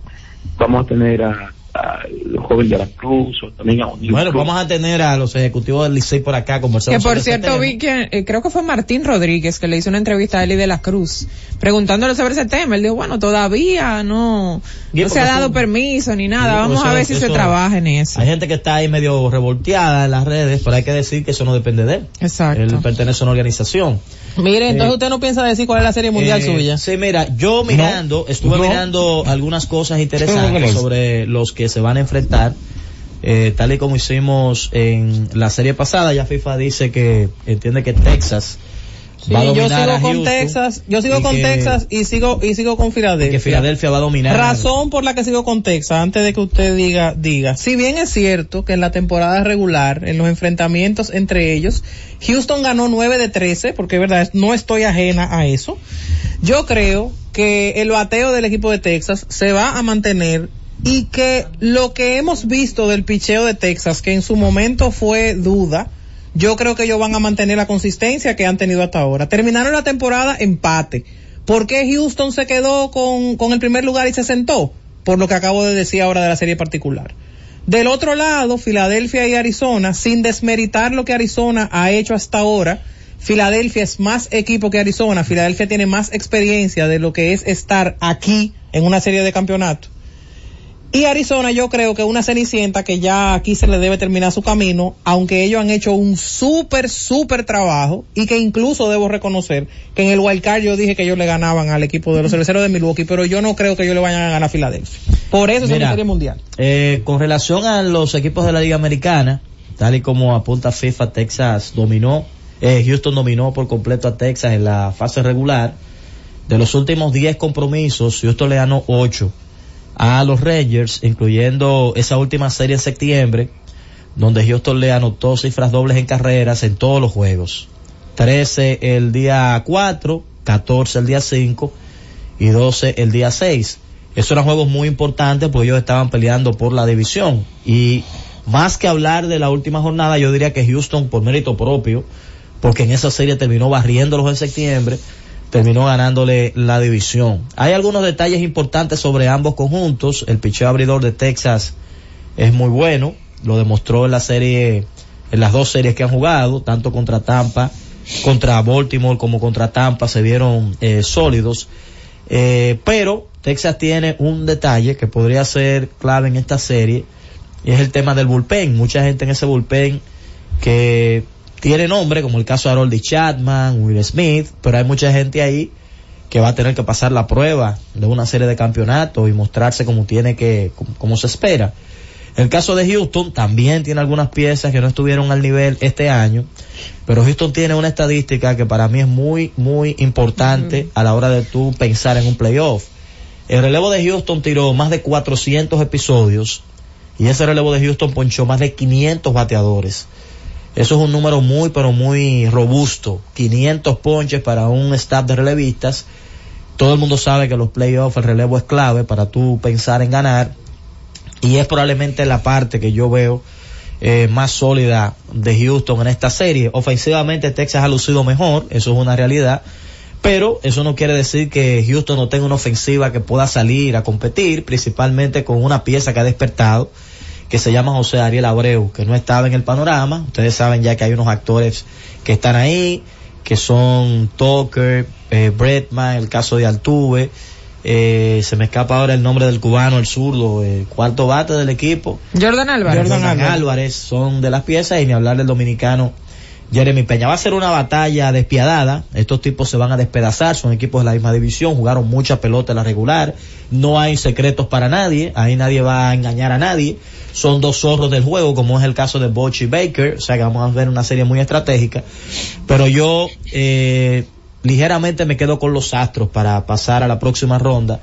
vamos a tener a, a el joven de la Cruz, o también a O'Neal Bueno, Cruz. vamos a tener a los ejecutivos del Licey por acá conversando Que por ese cierto vi que, eh, creo que fue Martín Rodríguez que le hizo una entrevista a Eli de la Cruz, preguntándole sobre ese tema. Él dijo, bueno, todavía no, se ha dado eso- permiso ni nada. Vamos a ver eso- si se trabaja en eso. Hay gente que está ahí medio revolteada en las redes, pero hay que decir que eso no depende de él. Exacto. Él pertenece a una organización. Mire, entonces Eh, usted no piensa decir cuál es la serie mundial Eh, suya. Sí, mira, yo mirando, estuve No. mirando algunas cosas No, interesantes no, no. sobre los que se van a enfrentar, eh, tal y como hicimos en la serie pasada, ya FIFA dice que entiende que Texas Sí, va a yo sigo a con Texas, yo sigo y con que- Texas y sigo y sigo con Filadelfia. que Filadelfia va a dominar. Razón por la que sigo con Texas, antes de que usted diga, diga. Si bien es cierto que en la temporada regular, en los enfrentamientos entre ellos, Houston ganó 9 de 13, porque es verdad, no estoy ajena a eso. Yo creo que el bateo del equipo de Texas se va a mantener y que lo que hemos visto del picheo de Texas, que en su momento fue duda, yo creo que ellos van a mantener la consistencia que han tenido hasta ahora. Terminaron la temporada empate. ¿Por qué Houston se quedó con, con el primer lugar y se sentó? Por lo que acabo de decir ahora de la serie particular. Del otro lado, Filadelfia y Arizona, sin desmeritar lo que Arizona ha hecho hasta ahora, Filadelfia es más equipo que Arizona, Filadelfia tiene más experiencia de lo que es estar aquí en una serie de campeonato. Y Arizona yo creo que una cenicienta que ya aquí se le debe terminar su camino, aunque ellos han hecho un súper, súper trabajo y que incluso debo reconocer que en el wild card yo dije que ellos le ganaban al equipo de los cerveceros de Milwaukee, pero yo no creo que ellos le vayan a ganar a Filadelfia. Por eso es una serie mundial. Eh, con relación a los equipos de la Liga Americana, tal y como apunta FIFA, Texas dominó, eh, Houston dominó por completo a Texas en la fase regular. De los últimos 10 compromisos, Houston le ganó 8 a los Rangers, incluyendo esa última serie en septiembre, donde Houston le anotó cifras dobles en carreras en todos los juegos. 13 el día 4, 14 el día 5 y 12 el día 6. Esos eran juegos muy importantes porque ellos estaban peleando por la división. Y más que hablar de la última jornada, yo diría que Houston, por mérito propio, porque en esa serie terminó barriéndolos en septiembre, terminó ganándole la división. Hay algunos detalles importantes sobre ambos conjuntos. El picheo abridor de Texas es muy bueno, lo demostró en la serie, en las dos series que han jugado, tanto contra Tampa, contra Baltimore como contra Tampa, se vieron eh, sólidos. Eh, pero Texas tiene un detalle que podría ser clave en esta serie, y es el tema del bullpen. Mucha gente en ese bullpen que tiene nombre, como el caso de Harold Chapman, Will Smith, pero hay mucha gente ahí que va a tener que pasar la prueba de una serie de campeonatos y mostrarse como tiene que, como, como se espera. El caso de Houston también tiene algunas piezas que no estuvieron al nivel este año, pero Houston tiene una estadística que para mí es muy, muy importante a la hora de tú pensar en un playoff. El relevo de Houston tiró más de 400 episodios y ese relevo de Houston ponchó más de 500 bateadores. Eso es un número muy, pero muy robusto. 500 ponches para un staff de relevistas. Todo el mundo sabe que los playoffs, el relevo es clave para tú pensar en ganar. Y es probablemente la parte que yo veo eh, más sólida de Houston en esta serie. Ofensivamente Texas ha lucido mejor, eso es una realidad. Pero eso no quiere decir que Houston no tenga una ofensiva que pueda salir a competir, principalmente con una pieza que ha despertado que se llama José Ariel Abreu, que no estaba en el panorama. Ustedes saben ya que hay unos actores que están ahí, que son Tucker, eh, Bretman, el caso de Altuve. Eh, se me escapa ahora el nombre del cubano, el zurdo, el cuarto bate del equipo. Jordan Álvarez. Jordan. Álvarez. son de las piezas y ni hablar del dominicano Jeremy Peña. Va a ser una batalla despiadada. Estos tipos se van a despedazar. Son equipos de la misma división. Jugaron mucha pelota en la regular. No hay secretos para nadie. Ahí nadie va a engañar a nadie. Son dos zorros del juego, como es el caso de Boch y Baker. O sea que vamos a ver una serie muy estratégica. Pero yo, eh, ligeramente me quedo con los Astros para pasar a la próxima ronda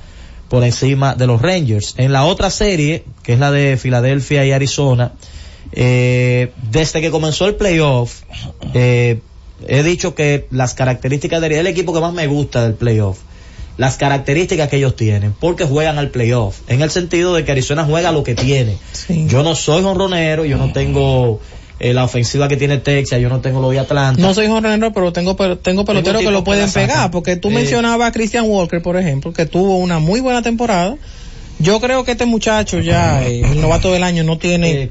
por encima de los Rangers. En la otra serie, que es la de Filadelfia y Arizona, eh, desde que comenzó el playoff, eh, he dicho que las características del el equipo que más me gusta del playoff, las características que ellos tienen, porque juegan al playoff, en el sentido de que Arizona juega lo que tiene. Yo no soy jonronero, yo no tengo eh, la ofensiva que tiene Texas, yo no tengo lo de Atlanta. No soy jonronero, pero tengo, pero tengo peloteros que lo pueden pegar, porque tú Eh, mencionabas a Christian Walker, por ejemplo, que tuvo una muy buena temporada. Yo creo que este muchacho ya, [LAUGHS] eh, el novato del año, no tiene, Eh,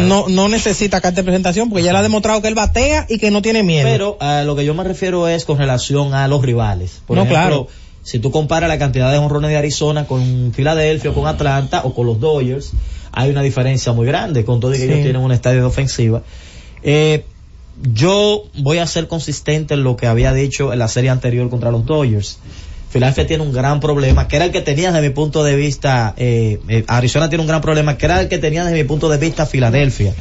no, no necesita carta de presentación, porque ya le ha demostrado que él batea y que no tiene miedo. Pero a lo que yo me refiero es con relación a los rivales. Por No, ejemplo, claro. si tú comparas la cantidad de honrones de Arizona con Filadelfia o con Atlanta o con los Dodgers, hay una diferencia muy grande con todo y que Sí. ellos tienen un estadio de ofensiva. Eh, yo voy a ser consistente en lo que había dicho en la serie anterior contra los Dodgers. Filadelfia tiene un gran problema, que era el que tenía desde mi punto de vista, eh, eh, Arizona tiene un gran problema, que era el que tenía desde mi punto de vista Filadelfia.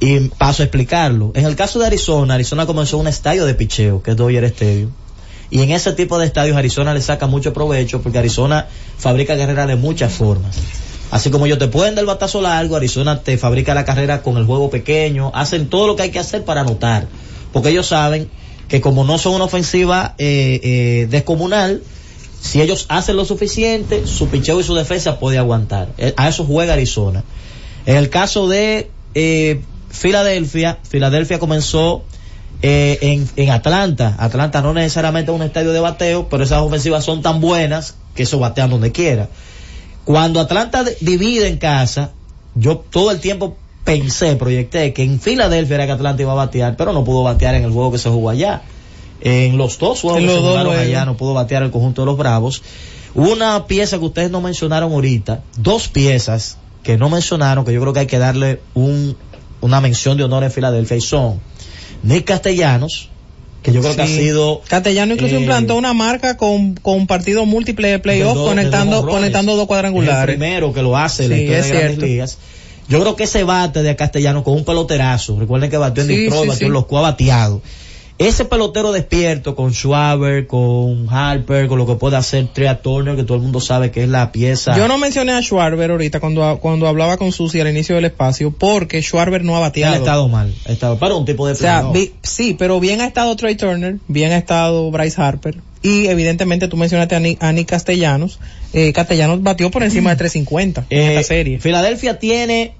Y paso a explicarlo. En el caso de Arizona, Arizona comenzó un estadio de picheo, que es Dodger Stadium. Y en ese tipo de estadios Arizona le saca mucho provecho porque Arizona fabrica carreras de muchas formas. Así como ellos te pueden dar el batazo largo, Arizona te fabrica la carrera con el juego pequeño, hacen todo lo que hay que hacer para anotar. Porque ellos saben que como no son una ofensiva eh, eh, descomunal, si ellos hacen lo suficiente, su picheo y su defensa puede aguantar. Eh, A eso juega Arizona. En el caso de eh, Filadelfia, Filadelfia comenzó en, en Atlanta. Atlanta no necesariamente es un estadio de bateo, pero esas ofensivas son tan buenas que eso batean donde quiera. Cuando Atlanta de- divide en casa, yo todo el tiempo pensé, proyecté que en Filadelfia era que Atlanta iba a batear, pero no pudo batear en el juego que se jugó allá. En los dos juegos que se jugaron allá no pudo batear el conjunto de los Bravos. Una pieza que ustedes no mencionaron ahorita, dos piezas que no mencionaron, que yo creo que hay que darle un, una mención de honor en Filadelfia y son Nick Castellanos, que yo creo que ha Sí. sido Castellano incluso eh, implantó una marca con, con partidos múltiples de playoff dos- conectando, dos conectando dos Es el cuadrangulares. primero que lo hace en la Sí, historia es de grandes ligas. Yo creo que ese bate de Castellano con un peloterazo, recuerden que batió en Sí, Detroit, sí, batió sí. en los Cua bateado. Ese pelotero despierto con Schwaber, con Harper, con lo que puede hacer Trea Turner, que todo el mundo sabe que es la pieza. Yo no mencioné a Schwarber ahorita cuando, cuando hablaba con Susi al inicio del espacio porque Schwarber no ha bateado. ha estado mal, ha estado para un tipo de O sea, vi- sí, pero bien ha estado Trey Turner, bien ha estado Bryce Harper y evidentemente tú mencionaste a Nick, a Nick Castellanos. Eh, Castellanos batió por encima de 350 en Eh, esta serie. Filadelfia tiene,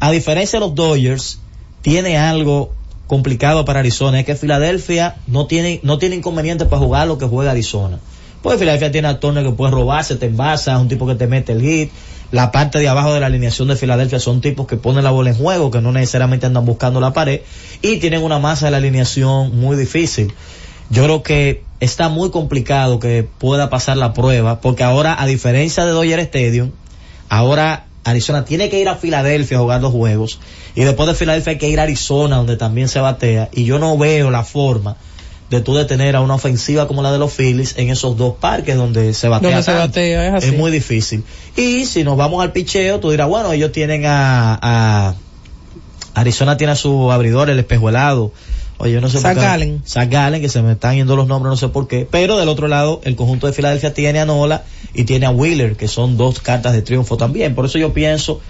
a diferencia de los Dodgers, tiene algo complicado para Arizona. Es que Filadelfia no tiene, no tiene inconveniente para jugar lo que juega Arizona. Pues Filadelfia tiene a Turner que puede robarse, te envasa, es un tipo que te mete el hit. La parte de abajo de la alineación de Filadelfia son tipos que ponen la bola en juego, que no necesariamente andan buscando la pared. Y tienen una masa de la alineación muy difícil. Yo creo que está muy complicado que pueda pasar la prueba, porque ahora, a diferencia de Dodger Stadium, ahora Arizona tiene que ir a Filadelfia a jugar los juegos, y después de Filadelfia hay que ir a Arizona, donde también se batea, y yo no veo la forma de tú detener a una ofensiva como la de los Phillies en esos dos parques donde se batea. Donde se batea, es así. muy difícil. Y si nos vamos al picheo, tú dirás, bueno, ellos tienen a, a Arizona tiene a su abridor, el espejuelado. Oye, yo no sé Zach por qué. Zach que se me están yendo los nombres, no sé por qué. Pero del otro lado, el conjunto de Filadelfia tiene a Nola y tiene a Wheeler, que son dos cartas de triunfo también. Por eso yo pienso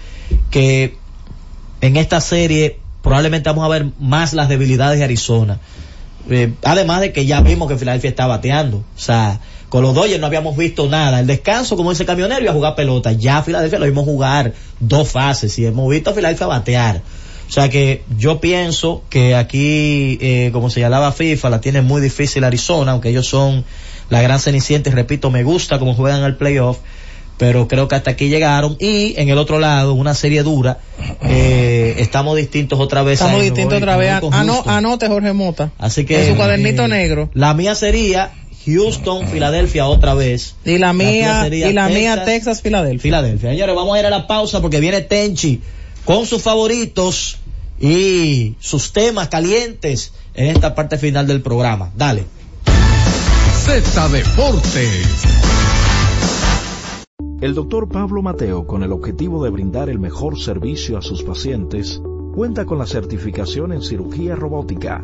que en esta serie probablemente vamos a ver más las debilidades de Arizona. Eh, además de que ya vimos que Filadelfia está bateando. O sea, con los Dodgers no habíamos visto nada. El descanso, como dice el camionero, y a jugar pelota. Ya a Filadelfia lo vimos jugar dos fases y hemos visto a Filadelfia batear. O sea que yo pienso que aquí, eh, como señalaba FIFA, la tiene muy difícil Arizona, aunque ellos son la gran cenicienta y repito, me gusta cómo juegan el playoff, pero creo que hasta aquí llegaron y en el otro lado, una serie dura, eh, estamos distintos otra vez. Estamos distintos otra vez. Ano- anote Jorge Mota. Así que En su cuadernito eh, negro. La mía sería Houston, Filadelfia otra vez. Y la mía, y la mía Texas, Filadelfia. Filadelfia. Señores, vamos a ir a la pausa porque viene Tenchi con sus favoritos y sus temas calientes en esta parte final del programa. Dale. Z Deportes. El doctor Pablo Mateo, con el objetivo de brindar el mejor servicio a sus pacientes, cuenta con la certificación en cirugía robótica,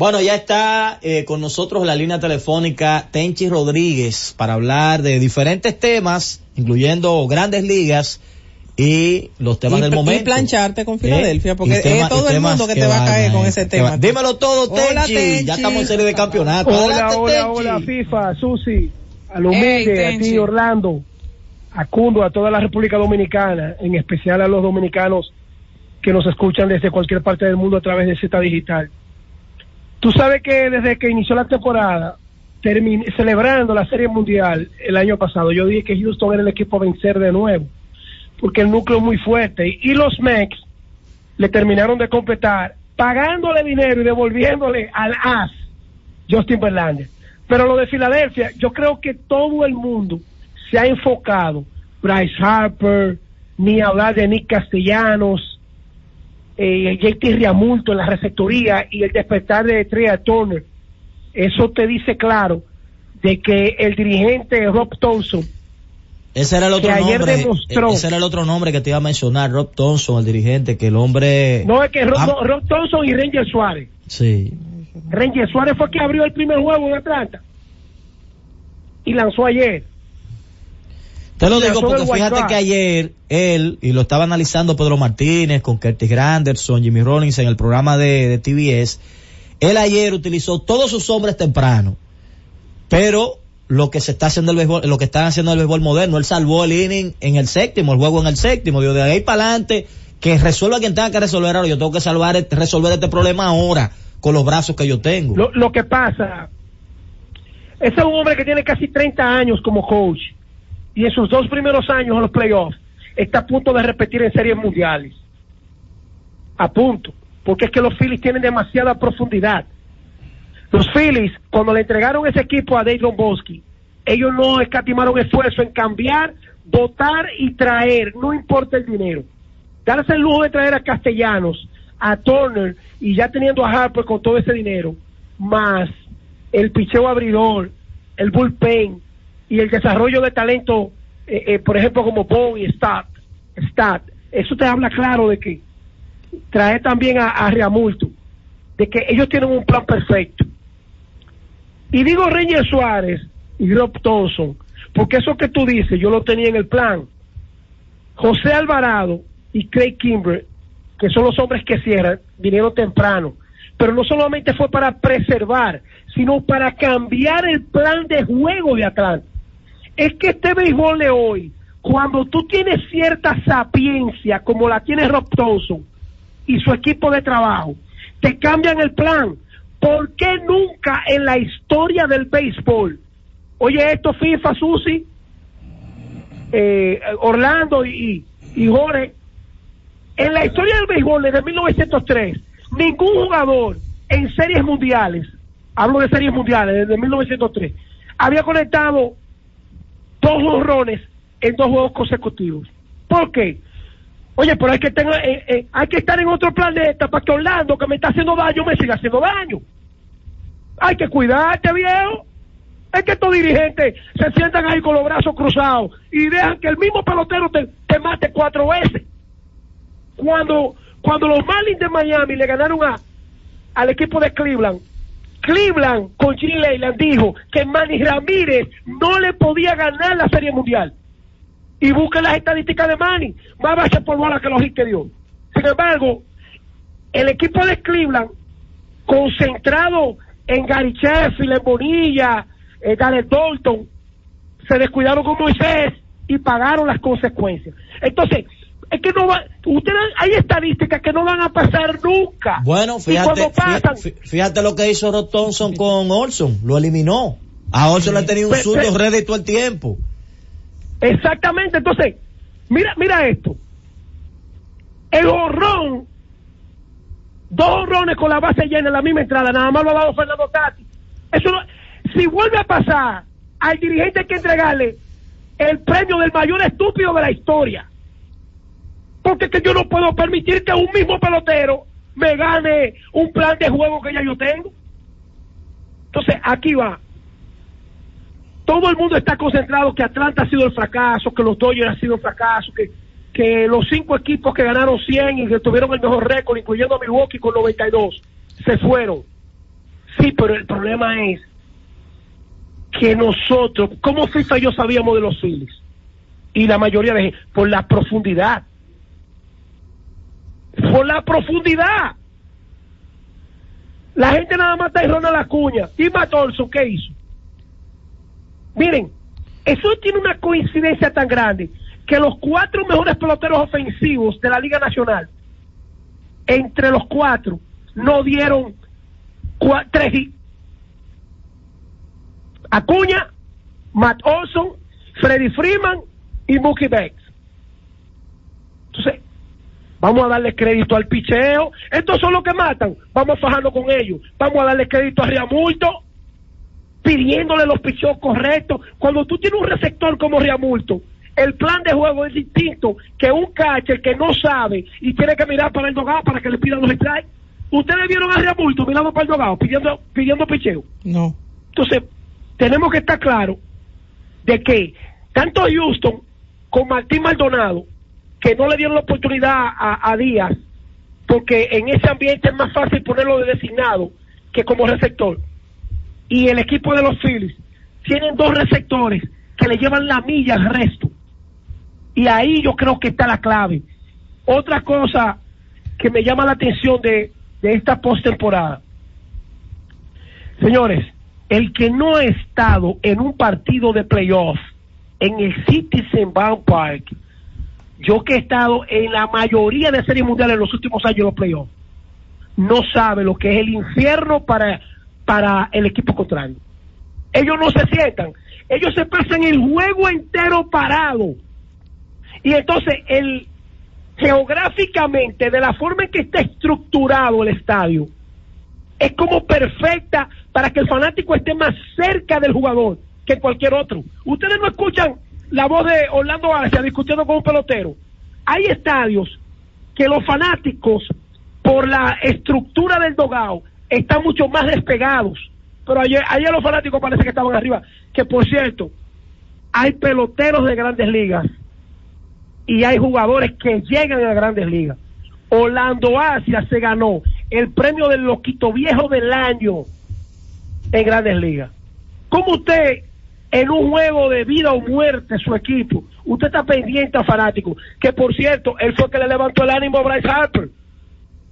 Bueno, ya está eh, con nosotros la línea telefónica Tenchi Rodríguez para hablar de diferentes temas, incluyendo grandes ligas y los temas y, del y momento. plancharte con ¿Eh? Filadelfia, porque Y tema- es todo y el mundo que que te va a caer con ese tema. va- Dímelo todo, Hola, Tenchi. Tenchi. Ya estamos en serie de campeonato. Hola, Adelante, hola, Tenchi. hola, FIFA, Susi, al Hey, humilde, a ti. Orlando, a Cundo, a toda la República Dominicana, en especial a los dominicanos que nos escuchan desde cualquier parte del mundo a través de Z Digital. Tú sabes que desde que inició la temporada, termin- celebrando la Serie Mundial el año pasado, yo dije que Houston era el equipo a vencer de nuevo, porque el núcleo es muy fuerte. Y los Mex le terminaron de completar, pagándole dinero y devolviéndole al as Justin Verlander. Pero lo de Filadelfia, yo creo que todo el mundo se ha enfocado, Bryce Harper, ni hablar de Nick Castellanos, eh, JT Riamulto en la receptoría y el despertar de Trea Turner. Eso te dice claro de que el dirigente Rob Thompson Ese era el otro nombre. demostró- Ese era el otro nombre que te iba a mencionar, Rob Thompson, el dirigente, que el hombre. no es que Rob, Ah, no, Rob Thompson y Ranger Suárez. Sí. Ranger Suárez fue que abrió el primer juego en Atlanta y lanzó ayer. Te lo digo porque fíjate que ayer él, y lo estaba analizando Pedro Martínez con Curtis Granderson, Jimmy Rollins en el programa de, de TBS, él ayer utilizó todos sus hombres temprano, pero lo que se está haciendo el béisbol, lo que están haciendo el béisbol moderno, él salvó el inning en el séptimo, el juego en el séptimo, digo, de ahí para adelante, que resuelva quien tenga que resolver ahora, yo tengo que salvar, este- resolver este problema ahora, con los brazos que yo tengo. Lo, lo que pasa, ese es un hombre que tiene casi 30 años como coach y en sus dos primeros años en los playoffs está a punto de repetir en series mundiales. A punto, porque es que los Phillies tienen demasiada profundidad. Los Phillies, cuando le entregaron ese equipo a Dave Dombrowski, ellos no escatimaron esfuerzo en cambiar, votar y traer, no importa el dinero. Darse el lujo de traer a Castellanos, a Turner y ya teniendo a Harper con todo ese dinero, más el picheo abridor, el bullpen y el desarrollo de talento, eh, eh, por ejemplo, como Bowen y Stat, Stat, eso te habla claro de que trae también a, a de que ellos tienen un plan perfecto. Y digo Reyes Suárez y Rob Thompson, porque eso que tú dices, yo lo tenía en el plan. José Alvarado y Craig Kimber, que son los hombres que cierran, vinieron temprano. Pero no solamente fue para preservar, sino para cambiar el plan de juego de Atlanta. Es que este béisbol de hoy, cuando tú tienes cierta sapiencia, como la tiene Rob Thompson y su equipo de trabajo, te cambian el plan. ¿Por qué nunca en la historia del béisbol? Oye, esto FIFA, Susi, eh, Orlando y, y Jorge, en la historia del béisbol desde 1903, ningún jugador en series mundiales, hablo de series mundiales desde 1903, había conectado dos honrones en dos juegos consecutivos. ¿Por qué? Oye, pero hay que, tener, eh, eh, hay que estar en otro planeta para que Orlando, que me está haciendo daño, me siga haciendo daño. Hay que cuidarte, viejo. Es que estos dirigentes se sientan ahí con los brazos cruzados y dejan que el mismo pelotero te, te mate cuatro veces. Cuando, cuando los Marlins de Miami le ganaron a, al equipo de Cleveland, Cleveland con Jimmy Leyland dijo que Manny Ramírez no le podía ganar la Serie Mundial. Y busquen las estadísticas de Manny, más base por bola que los hits que dio. Sin embargo, el equipo de Cleveland, concentrado en Gary Sheffield, en Bonilla, Gareth Dalton, se descuidaron con Moisés y pagaron las consecuencias. Entonces, es que no va, ustedes, hay estadísticas que no van a pasar nunca. Bueno, fíjate, pasan, fíjate, fíjate lo que hizo Rob Thompson con Olson, lo eliminó. A Olson le ha tenido un pe- ready todo el tiempo. Exactamente, entonces, mira, mira esto. El horrón, dos horrones con la base llena en la misma entrada, nada más lo ha dado Fernando Tati. Eso no- si vuelve a pasar, al dirigente hay que entregarle el premio del mayor estúpido de la historia. Porque es que yo no puedo permitir que un mismo pelotero me gane un plan de juego que ya yo tengo. Entonces, aquí va. Todo el mundo está concentrado que Atlanta ha sido el fracaso, que los Dodgers han sido el fracaso, que, que los cinco equipos que ganaron 100 y que tuvieron el mejor récord, incluyendo a Milwaukee con 92, se fueron. Sí, pero el problema es que nosotros, como FIFA yo sabíamos de los Phillies, y la mayoría de por la profundidad. La profundidad. La gente nada más está en Ronald Acuña. ¿Y Matolso qué hizo? Miren, eso tiene una coincidencia tan grande que los cuatro mejores peloteros ofensivos de la Liga Nacional, entre los cuatro, no dieron cua- tres hits. Acuña, Matt Olson, Freddy Freeman y Mookie Betts. Entonces, vamos a darle crédito al picheo. Estos son los que matan. Vamos a con ellos. Vamos a darle crédito a Riamulto, pidiéndole los picheos correctos. Cuando tú tienes un receptor como Riamulto, el plan de juego es distinto que un catcher que no sabe y tiene que mirar para el dogado para que le pidan los strikes. Ustedes vieron a Riamulto mirando para el dogado, pidiendo, pidiendo picheo. No. Entonces, tenemos que estar claros de que tanto Houston con Martín Maldonado, que no le dieron la oportunidad a, Díaz, porque en ese ambiente es más fácil ponerlo de designado que como receptor. Y el equipo de los Phillies tienen dos receptores que le llevan la milla al resto. Y ahí yo creo que está la clave. Otra cosa que me llama la atención de, de esta postemporada. Señores, el que no ha estado en un partido de playoff en el Citizen Bank Park, yo que he estado en la mayoría de series mundiales en los últimos años de los playoffs, no sabe lo que es el infierno para, para el equipo contrario. Ellos no se sientan, ellos se pasan el juego entero parado. Y entonces, el, geográficamente, de la forma en que está estructurado el estadio, es como perfecta para que el fanático esté más cerca del jugador que cualquier otro. Ustedes no escuchan la voz de Orlando Arcia discutiendo con un pelotero. Hay estadios que los fanáticos, por la estructura del dogao, están mucho más despegados. Pero ayer, ayer los fanáticos parece que estaban arriba. Que por cierto, hay peloteros de grandes ligas y hay jugadores que llegan a grandes ligas. Orlando Asia se ganó el premio del loquito viejo del año en grandes ligas. ¿Cómo usted en un juego de vida o muerte su equipo, usted está pendiente a fanático? Que por cierto, él fue el que le levantó el ánimo a Bryce Harper.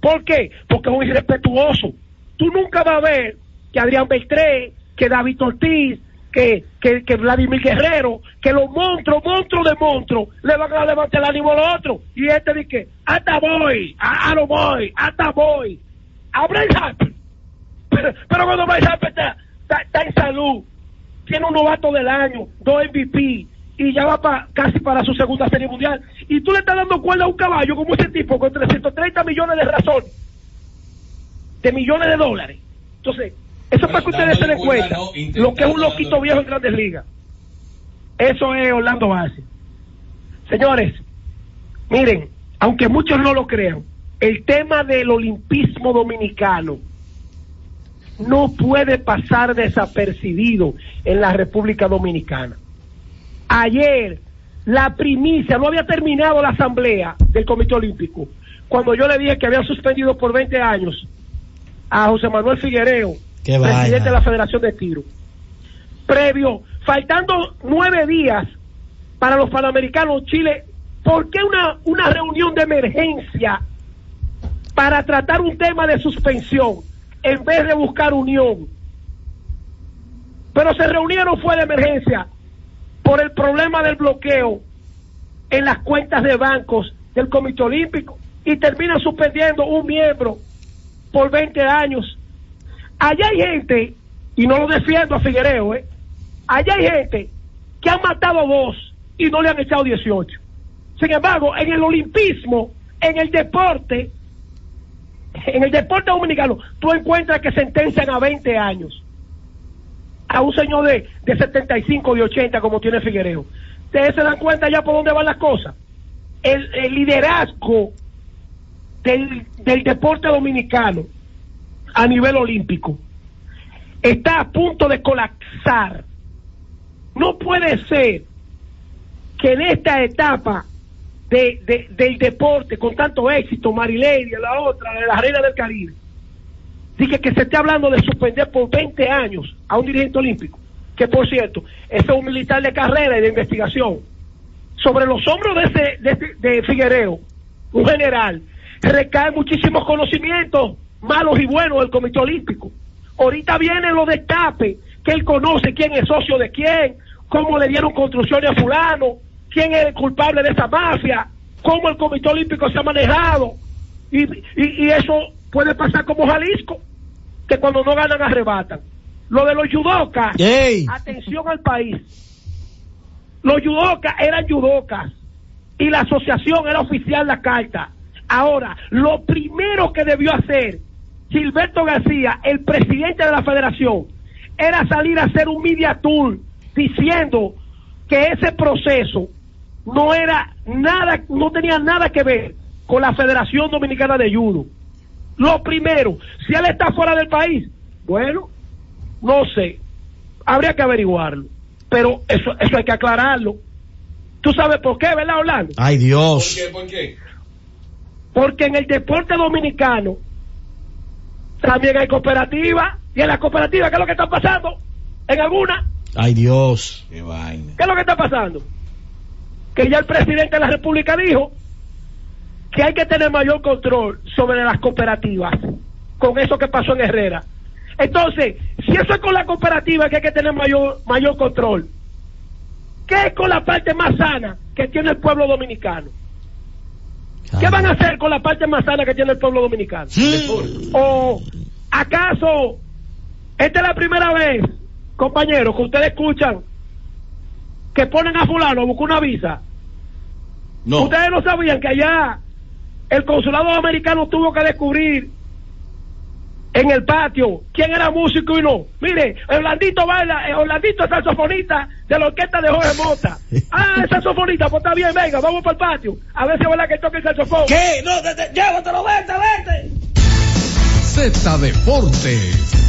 ¿Por qué? Porque es un irrespetuoso. Tú nunca vas a ver que Adrián Beltré, que David Ortiz, que, que, que Vladimir Guerrero, que los monstruos, monstruos de monstruos, le van a levantar el ánimo a los otros. Y este dice, hasta voy, a, lo voy, hasta voy. A Bryce Harper. [LAUGHS] Pero, pero cuando Bryce Harper está en salud, tiene un novato del año, dos MVP, y ya va pa- casi para su segunda serie mundial. Y tú le estás dando cuerda a un caballo como ese tipo con 330 millones de razón, de millones de dólares. Entonces, eso es para que ustedes se den cuenta lo que es un loquito viejo en grandes ligas. Eso es Orlando Base. Señores, miren, aunque muchos no lo crean, el tema del olimpismo dominicano no puede pasar desapercibido en la República Dominicana. Ayer, la primicia, no había terminado la asamblea del Comité Olímpico, cuando yo le dije que habían suspendido por 20 años a José Manuel Figuereo, presidente de la Federación de Tiro. Previo, faltando nueve días para los Panamericanos Chile, ¿por qué una, una reunión de emergencia para tratar un tema de suspensión en vez de buscar unión? Pero se reunieron fue de emergencia por el problema del bloqueo en las cuentas de bancos del Comité Olímpico y terminan suspendiendo un miembro por 20 años. Allá hay gente, y no lo defiendo a Figuereo, ¿eh? allá hay gente que han matado dos y no le han echado 18. Sin embargo, en el olimpismo, en el deporte, en el deporte dominicano, tú encuentras que sentencian a 20 años a un señor de, de 75, de 80, como tiene Figuereo. Ustedes se dan cuenta ya por dónde van las cosas. El, el liderazgo del, del deporte dominicano a nivel olímpico está a punto de colapsar. No puede ser que en esta etapa de, de- del deporte con tanto éxito, Marilady, la otra, la reina del Caribe, dije que se esté hablando de suspender por 20 años a un dirigente olímpico, que por cierto, es un militar de carrera y de investigación, sobre los hombros de, ese, de, de Figuereo, un general, recaen muchísimos conocimientos, malos y buenos, del Comité Olímpico. Ahorita vienen los destapes, que él conoce quién es socio de quién, cómo le dieron construcciones a fulano, quién es el culpable de esa mafia, cómo el Comité Olímpico se ha manejado. Y, y, y eso puede pasar como Jalisco, que cuando no ganan arrebatan. Lo de los judocas, atención al país. Los judocas eran judocas y la asociación era oficial la carta. Ahora, lo primero que debió hacer Gilberto García, el presidente de la federación, era salir a hacer un media tour diciendo que ese proceso no era nada, no tenía nada que ver con la Federación Dominicana de Judo. Lo primero, si él está fuera del país, bueno, no sé, habría que averiguarlo, pero eso, eso hay que aclararlo. ¿Tú sabes por qué, verdad, Orlando? Ay, Dios. ¿Por qué? Porque en el deporte dominicano también hay cooperativas, y en las cooperativas, ¿qué es lo que está pasando? En alguna, Ay, Dios. Qué vaina. ¿qué es lo que está pasando? Que ya el presidente de la República dijo que hay que tener mayor control sobre las cooperativas, con eso que pasó en Herrera. Entonces, si eso es con la cooperativa que hay que tener mayor, mayor control, ¿qué es con la parte más sana que tiene el pueblo dominicano? ¿Qué van a hacer con la parte más sana que tiene el pueblo dominicano? ¿O acaso esta es la primera vez, compañeros, que ustedes escuchan que ponen a fulano a buscar una visa? No. Ustedes no sabían que allá el consulado americano tuvo que descubrir en el patio quién era músico y no. Mire, Orlandito baila, eh, Orlandito es saxofonista de la orquesta de Jorge Mota. [LAUGHS] Ah, es saxofonista, pues está bien, venga, vamos para el patio. A ver si es verdad que toca el saxofón. ¿Qué? No, de- de- llévatelo, vete, vete. Z Deportes.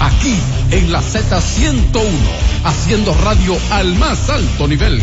aquí en la Z101, haciendo radio al más alto nivel.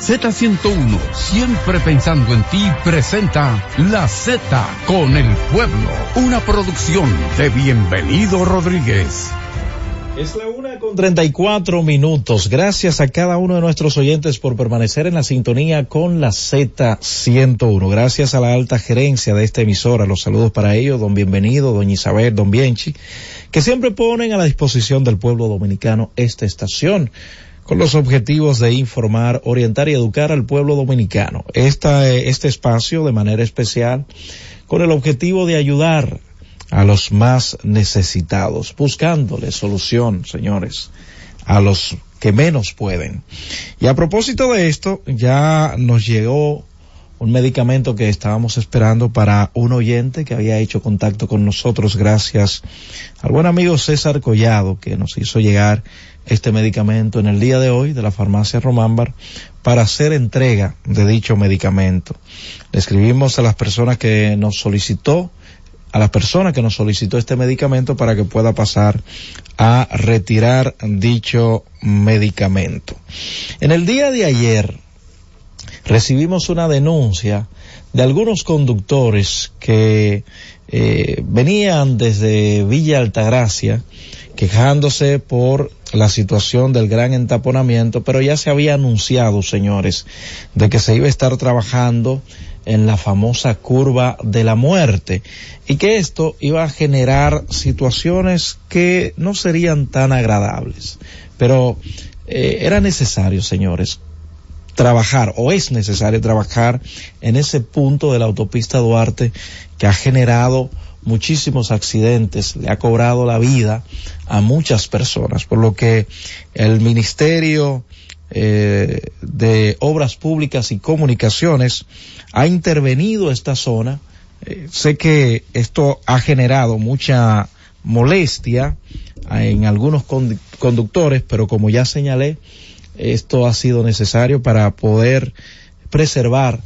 Z101, siempre pensando en ti, presenta La Z con el pueblo, una producción de Bienvenido Rodríguez. Es la una con 34 minutos. Gracias a cada uno de nuestros oyentes por permanecer en la sintonía con la Z101. Gracias a la alta gerencia de esta emisora. Los saludos para ellos, don Bienvenido, doña Isabel, don Bienchi, que siempre ponen a la disposición del pueblo dominicano esta estación con los objetivos de informar, orientar y educar al pueblo dominicano. Esta, este espacio de manera especial con el objetivo de ayudar a los más necesitados, buscándole solución, señores, a los que menos pueden. Y a propósito de esto, ya nos llegó un medicamento que estábamos esperando para un oyente que había hecho contacto con nosotros gracias al buen amigo César Collado que nos hizo llegar este medicamento en el día de hoy de la farmacia Romámbar para hacer entrega de dicho medicamento. Le escribimos a las personas que nos solicitó, a la persona que nos solicitó este medicamento para que pueda pasar a retirar dicho medicamento. En el día de ayer recibimos una denuncia de algunos conductores que eh, venían desde Villa Altagracia quejándose por la situación del gran entaponamiento, pero ya se había anunciado, señores, de que se iba a estar trabajando en la famosa curva de la muerte y que esto iba a generar situaciones que no serían tan agradables. Pero eh, era necesario, señores, trabajar o es necesario trabajar en ese punto de la autopista Duarte que ha generado muchísimos accidentes, le ha cobrado la vida a muchas personas, por lo que el Ministerio eh, de Obras Públicas y Comunicaciones ha intervenido esta zona. Eh, sé que esto ha generado mucha molestia en algunos conductores, pero como ya señalé, esto ha sido necesario para poder preservar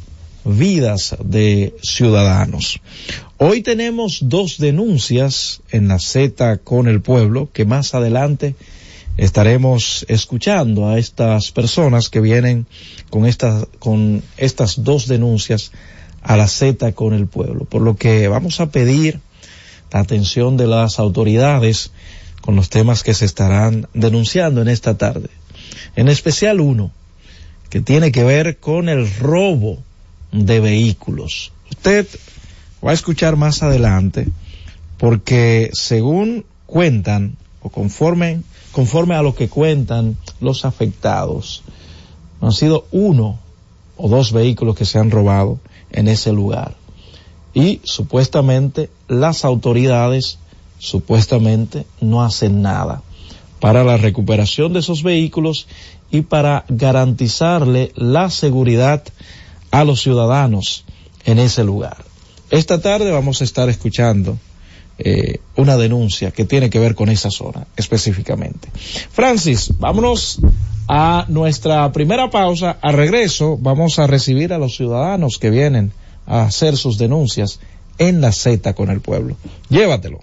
vidas de ciudadanos. Hoy tenemos dos denuncias en la Z con el pueblo que más adelante estaremos escuchando a estas personas que vienen con estas, con estas dos denuncias a la Z con el pueblo. Por lo que vamos a pedir la atención de las autoridades con los temas que se estarán denunciando en esta tarde. En especial uno que tiene que ver con el robo de vehículos. Usted va a escuchar más adelante porque según cuentan o conforme, conforme a lo que cuentan los afectados, han sido uno o dos vehículos que se han robado en ese lugar. Y supuestamente las autoridades supuestamente no hacen nada para la recuperación de esos vehículos y para garantizarle la seguridad a los ciudadanos en ese lugar. Esta tarde vamos a estar escuchando eh, una denuncia que tiene que ver con esa zona específicamente. Francis, vámonos a nuestra primera pausa. A regreso vamos a recibir a los ciudadanos que vienen a hacer sus denuncias en la Z con el pueblo. Llévatelo.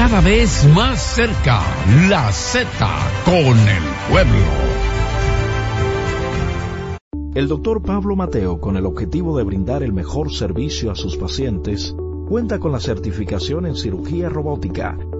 Cada vez más cerca, la Z con el pueblo. El doctor Pablo Mateo, con el objetivo de brindar el mejor servicio a sus pacientes, cuenta con la certificación en cirugía robótica,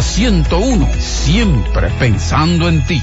Z101, siempre pensando en ti.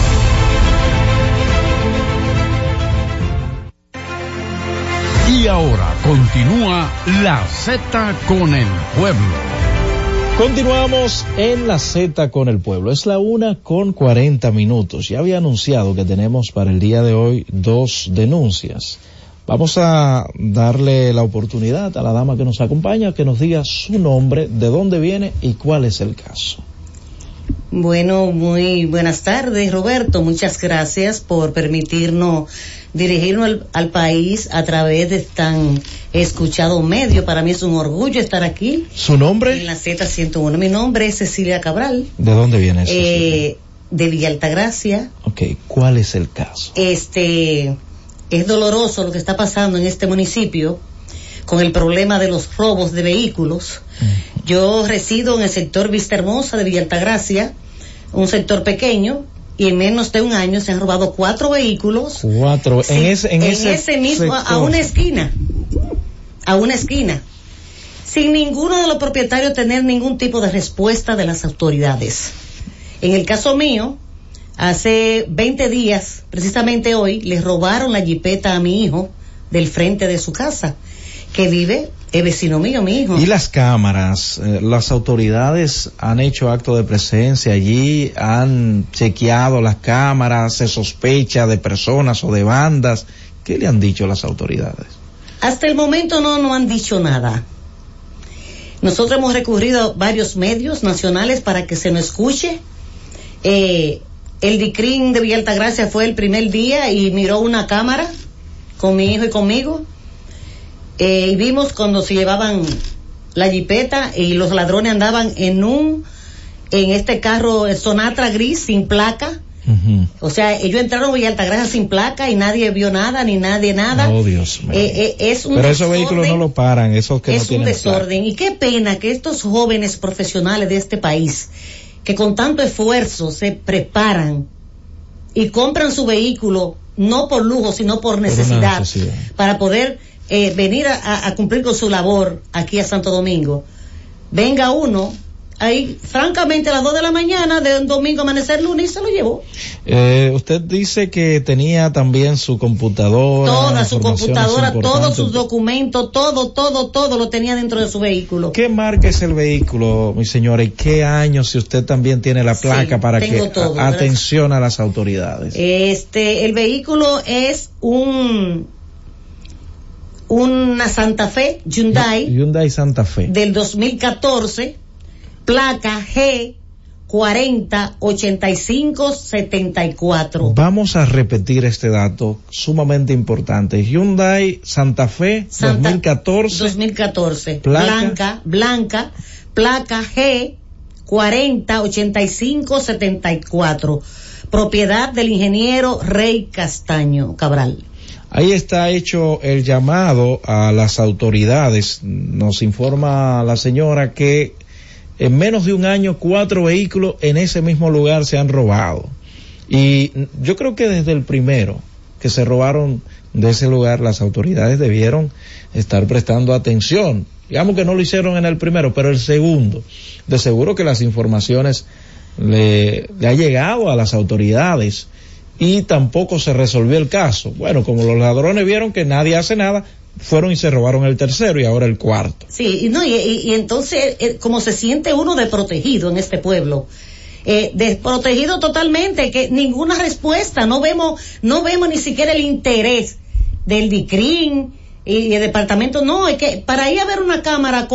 Y ahora continúa la Z con el pueblo. Continuamos en la Z con el pueblo. Es la una con 40 minutos. Ya había anunciado que tenemos para el día de hoy dos denuncias. Vamos a darle la oportunidad a la dama que nos acompaña que nos diga su nombre, de dónde viene y cuál es el caso. Bueno, muy buenas tardes, Roberto. Muchas gracias por permitirnos dirigirnos al, al país a través de tan escuchado medio. Para mí es un orgullo estar aquí ¿Su nombre? en la Z101. Mi nombre es Cecilia Cabral, ¿De dónde viene eso? eh, de Villa Altagracia. ok, ¿cuál es el caso? Este, es doloroso lo que está pasando en este municipio con el problema de los robos de vehículos. Yo resido en el sector Vista Hermosa de Villa Altagracia, un sector pequeño, y en menos de un año se han robado cuatro vehículos Cuatro. Sí, en ese, en ese, mismo, a- una esquina, a una esquina, sin ninguno de los propietarios tener ningún tipo de respuesta de las autoridades. En el caso mío, hace 20 días, precisamente hoy, le robaron la jipeta a mi hijo del frente de su casa, que vive, es vecino mío, mi hijo. Y las cámaras, eh, las autoridades han hecho acto de presencia allí, han chequeado las cámaras, se sospecha de personas o de bandas. ¿Qué le han dicho las autoridades? Hasta el momento no nos han dicho nada. Nosotros hemos recurrido a varios medios nacionales para que se nos escuche. Eh, el DICRIN de Villa Altagracia fue el primer día y miró una cámara con mi hijo y conmigo. Eh, y vimos cuando se llevaban la jipeta y los ladrones andaban en un, en este carro eh, Sonatra gris sin placa. O sea, ellos entraron a Villa Altagracia sin placa y nadie vio nada, ni nadie nada. Oh, Dios mío. Eh, eh, es un Pero esos desorden, vehículos no lo paran, esos que no es un tienen placa. desorden. Y qué pena que estos jóvenes profesionales de este país, que con tanto esfuerzo se preparan y compran su vehículo, no por lujo, sino por necesidad. para poder eh, venir a- cumplir con su labor aquí a Santo Domingo. Venga uno, ahí, francamente, a las 2 de la mañana de un domingo amanecer lunes y se lo llevó. Eh, usted dice que tenía también su computadora. Toda su computadora, todos sus documentos, todo, todo, todo lo tenía dentro de su vehículo. ¿Qué marca es el vehículo, mi señora? ¿Y qué año, si usted también tiene la placa para que todo, a- atención a las autoridades? Este, el vehículo es un una Santa Fe Hyundai Hyundai Santa Fe. del 2014, placa G 40 85 74. Vamos a repetir este dato sumamente importante. Hyundai Santa Fe Santa- 2014. 2014. Placa. Blanca, blanca, placa G 40 85 74. Propiedad del ingeniero Rey Castaño Cabral. Ahí está hecho el llamado a las autoridades. Nos informa la señora que en menos de un año cuatro vehículos en ese mismo lugar se han robado. Y yo creo que desde el primero que se robaron de ese lugar, las autoridades debieron estar prestando atención. Digamos que no lo hicieron en el primero, pero el segundo, de seguro que las informaciones le, le ha llegado a las autoridades y tampoco se resolvió el caso. Bueno, como los ladrones vieron que nadie hace nada, fueron y se robaron el tercero y ahora el cuarto. Sí, no, y entonces, eh, como se siente uno desprotegido en este pueblo, eh, desprotegido totalmente, que ninguna respuesta, no vemos, no vemos ni siquiera el interés del DICRIN y el departamento, no, es que para ir a ver una cámara,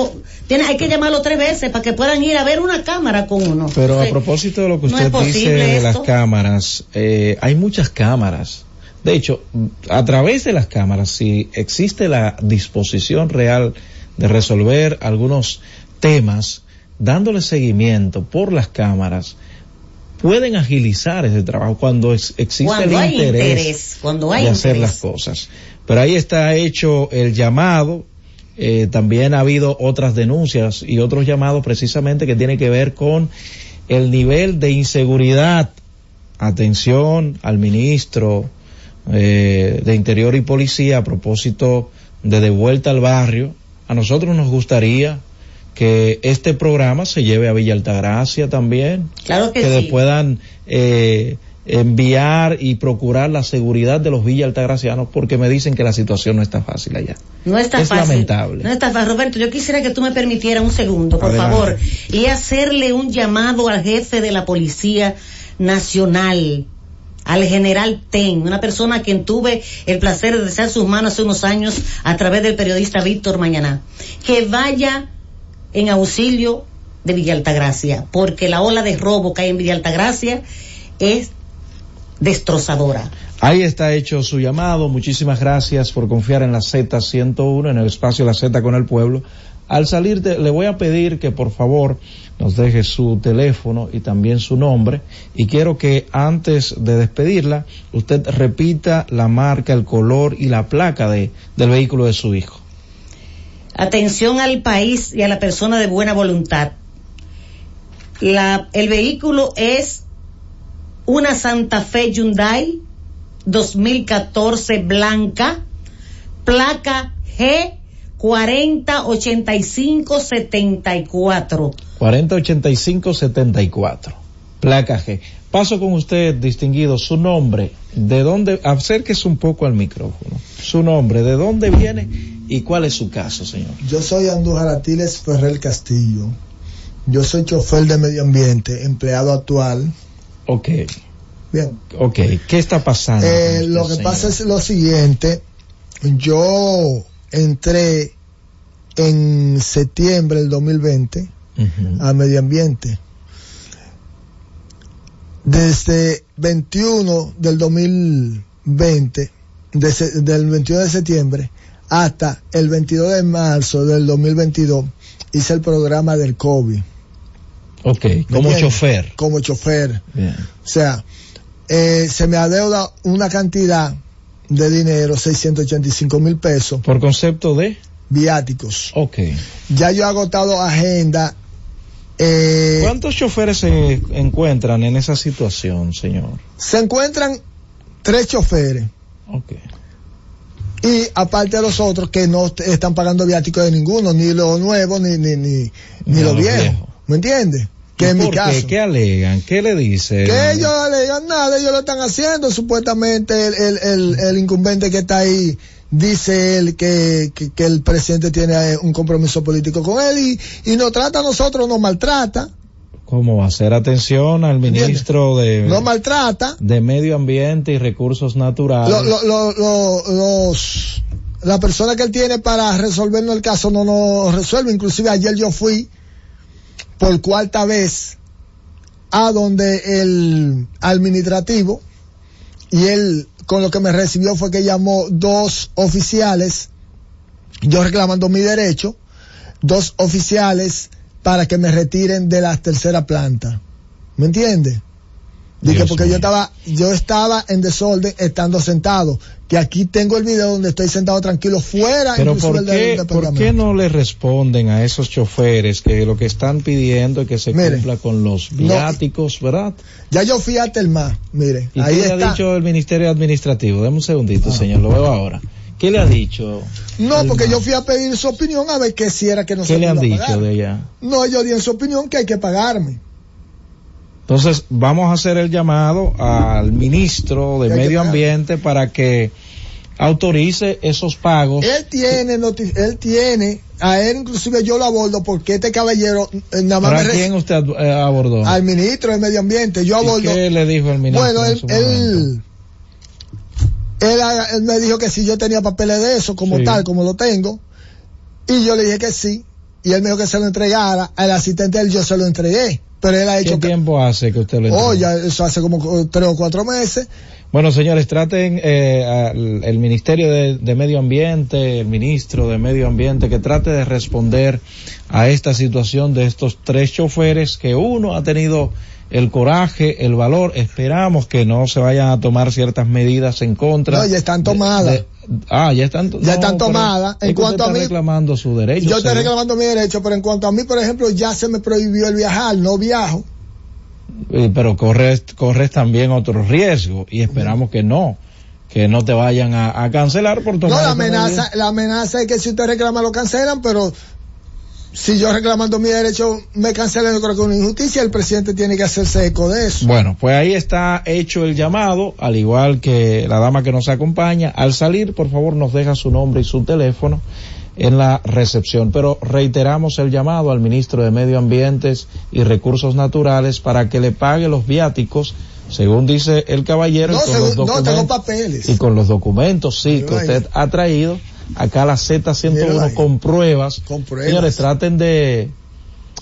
tiene, hay que llamarlo tres veces para que puedan ir a ver una cámara con uno. Pero a propósito de lo que usted dice de las cámaras, eh, hay muchas cámaras. De hecho, a través de las cámaras, si existe la disposición real de resolver algunos temas, dándole seguimiento por las cámaras, pueden agilizar ese trabajo cuando es- existe Cuando el hay interés, interés, cuando hay de hacer interés. las cosas. Pero ahí está hecho el llamado. eh, también ha habido otras denuncias y otros llamados precisamente que tienen que ver con el nivel de inseguridad. Atención al ministro eh, de Interior y Policía a propósito de de vuelta al barrio. A nosotros nos gustaría que este programa se lleve a Villa Altagracia también. Claro que sí. puedan eh, enviar y procurar la seguridad de los Villa Altagracianos porque me dicen que la situación no está fácil allá. No está es fácil. lamentable. No está fácil. Roberto, yo quisiera que tú me permitieras un segundo, por Adelante. favor, y hacerle un llamado al jefe de la Policía Nacional, al general Ten, una persona a quien tuve el placer de desear sus manos hace unos años a través del periodista Víctor Mañaná, que vaya en auxilio de Villa Altagracia, porque la ola de robo que hay en Villa Altagracia es destrozadora. Ahí está hecho su llamado. Muchísimas gracias por confiar en la Z101, en el espacio La Z con el pueblo. Al salir, de- le voy a pedir que por favor nos deje su teléfono y también su nombre. Y quiero que antes de despedirla, usted repita la marca, el color y la placa de, del vehículo de su hijo. Atención al país y a la persona de buena voluntad. La, el vehículo es una Santa Fe Hyundai 2014 blanca, placa G 408574. 408574. Placa G. Paso con usted, distinguido, su nombre, de dónde, acérquese un poco al micrófono. Su nombre, de dónde viene y cuál es su caso, señor. Yo soy Andújar Atiles Ferrer Castillo. Yo soy chofer de medio ambiente, empleado actual. Ok. Bien. Ok, ¿qué está pasando? Eh, lo usted, que pasa es lo siguiente. Yo entré en septiembre del 2020 a medio ambiente. Desde 21 del 2020, de se- del 21 de septiembre hasta el 22 de marzo del 2022, hice el programa del COVID. Ok, ¿Me como entiendes? chofer. Como chofer. Bien. O sea, eh, se me adeuda una cantidad de dinero, 685 mil pesos. Por concepto de viáticos. Ok. Ya yo he agotado agenda. Eh, ¿Cuántos choferes se encuentran en esa situación, señor? se encuentran tres choferes. Ok. Y aparte de los otros que no están pagando viáticos de ninguno, ni los nuevos ni, ni, ni, ni Ni los los viejos. viejos. ¿Me entiendes? Que ¿Y en mi qué? caso. ¿Qué alegan? ¿Qué le dicen? Que ellos no le digan nada, ellos lo están haciendo. Supuestamente el, el, el, el incumbente que está ahí dice él que, que, que el presidente tiene eh, un compromiso político con él y, y nos trata a nosotros, nos maltrata, ¿Cómo hacer atención al ministro de, nos maltrata. de Medio Ambiente y Recursos Naturales? Lo- lo- lo- lo- los, la persona que él tiene para resolvernos el caso no nos resuelve. Inclusive ayer yo fui por cuarta vez a donde el administrativo y él con lo que me recibió fue que llamó dos oficiales, yo reclamando mi derecho, dos oficiales para que me retiren de la tercera planta. ¿Me entiende? Dije, Dios porque mío. yo estaba, yo estaba en desorden estando sentado. Que aquí tengo el video donde estoy sentado tranquilo fuera. Pero ¿por el qué. ¿por qué no le responden a esos choferes que lo que están pidiendo es que se cumpla con los no, viáticos, verdad? Ya yo fui a Telma, mire, ¿Y ahí qué le ha dicho el Ministerio Administrativo? Deme un segundito, señor, lo veo ahora. ¿Qué le ha dicho? No, el porque yo fui a pedir su opinión a ver qué si era que no ¿Qué se le han dicho pagar. de allá? No, ellos dieron su opinión que hay que pagarme. Entonces, vamos a hacer el llamado al ministro de Medio. Ambiente para que autorice esos pagos. Él tiene, él tiene, a él inclusive yo lo abordo porque este caballero eh, nada más ¿Para me quién usted eh, abordó? al ministro de Medio Ambiente, yo ¿Y abordo. qué le dijo el ministro? Bueno, en él, él, él, él me dijo que si yo tenía papeles de eso, como Sí. tal, como lo tengo, y yo le dije que sí, y él me dijo que se lo entregara, al asistente él yo se lo entregué, pero él ha ¿Qué hecho que, tiempo hace que usted lo entregó? oh, ya eso hace como tres o cuatro meses, Bueno, señores, traten eh, al- el Ministerio de, de Medio Ambiente, el ministro de Medio Ambiente, que trate de responder a esta situación de estos tres choferes que uno ha tenido el coraje, el valor. Esperamos que no se vayan a tomar ciertas medidas en contra. no, ya están de- tomadas. de- ah, ya están, Ya están tomadas. En cuanto a mí- reclamando su derecho. yo estoy reclamando mi derecho, pero en cuanto a mí, por ejemplo, ya se me prohibió el viajar, no viajo. Eh, pero corres, corres también otro riesgo y esperamos que no, que no te vayan a, a cancelar por tomar No, la amenaza, la amenaza es que si usted reclama lo cancelan, pero si yo reclamando mi derecho me cancelan, yo creo que es una injusticia, el presidente tiene que hacerse eco de eso. Bueno, pues ahí está hecho el llamado, al igual que la dama que nos acompaña. Al salir, por favor, nos deja su nombre y su teléfono en la recepción. Pero reiteramos el llamado al ministro de Medio Ambiente y Recursos Naturales para que le pague los viáticos, según dice el caballero, No, y con según- los no, tengo papeles. y con los documentos, sí, que usted ha traído acá la Míralo Z101 ahí. con pruebas. Con pruebas. Señores, traten de,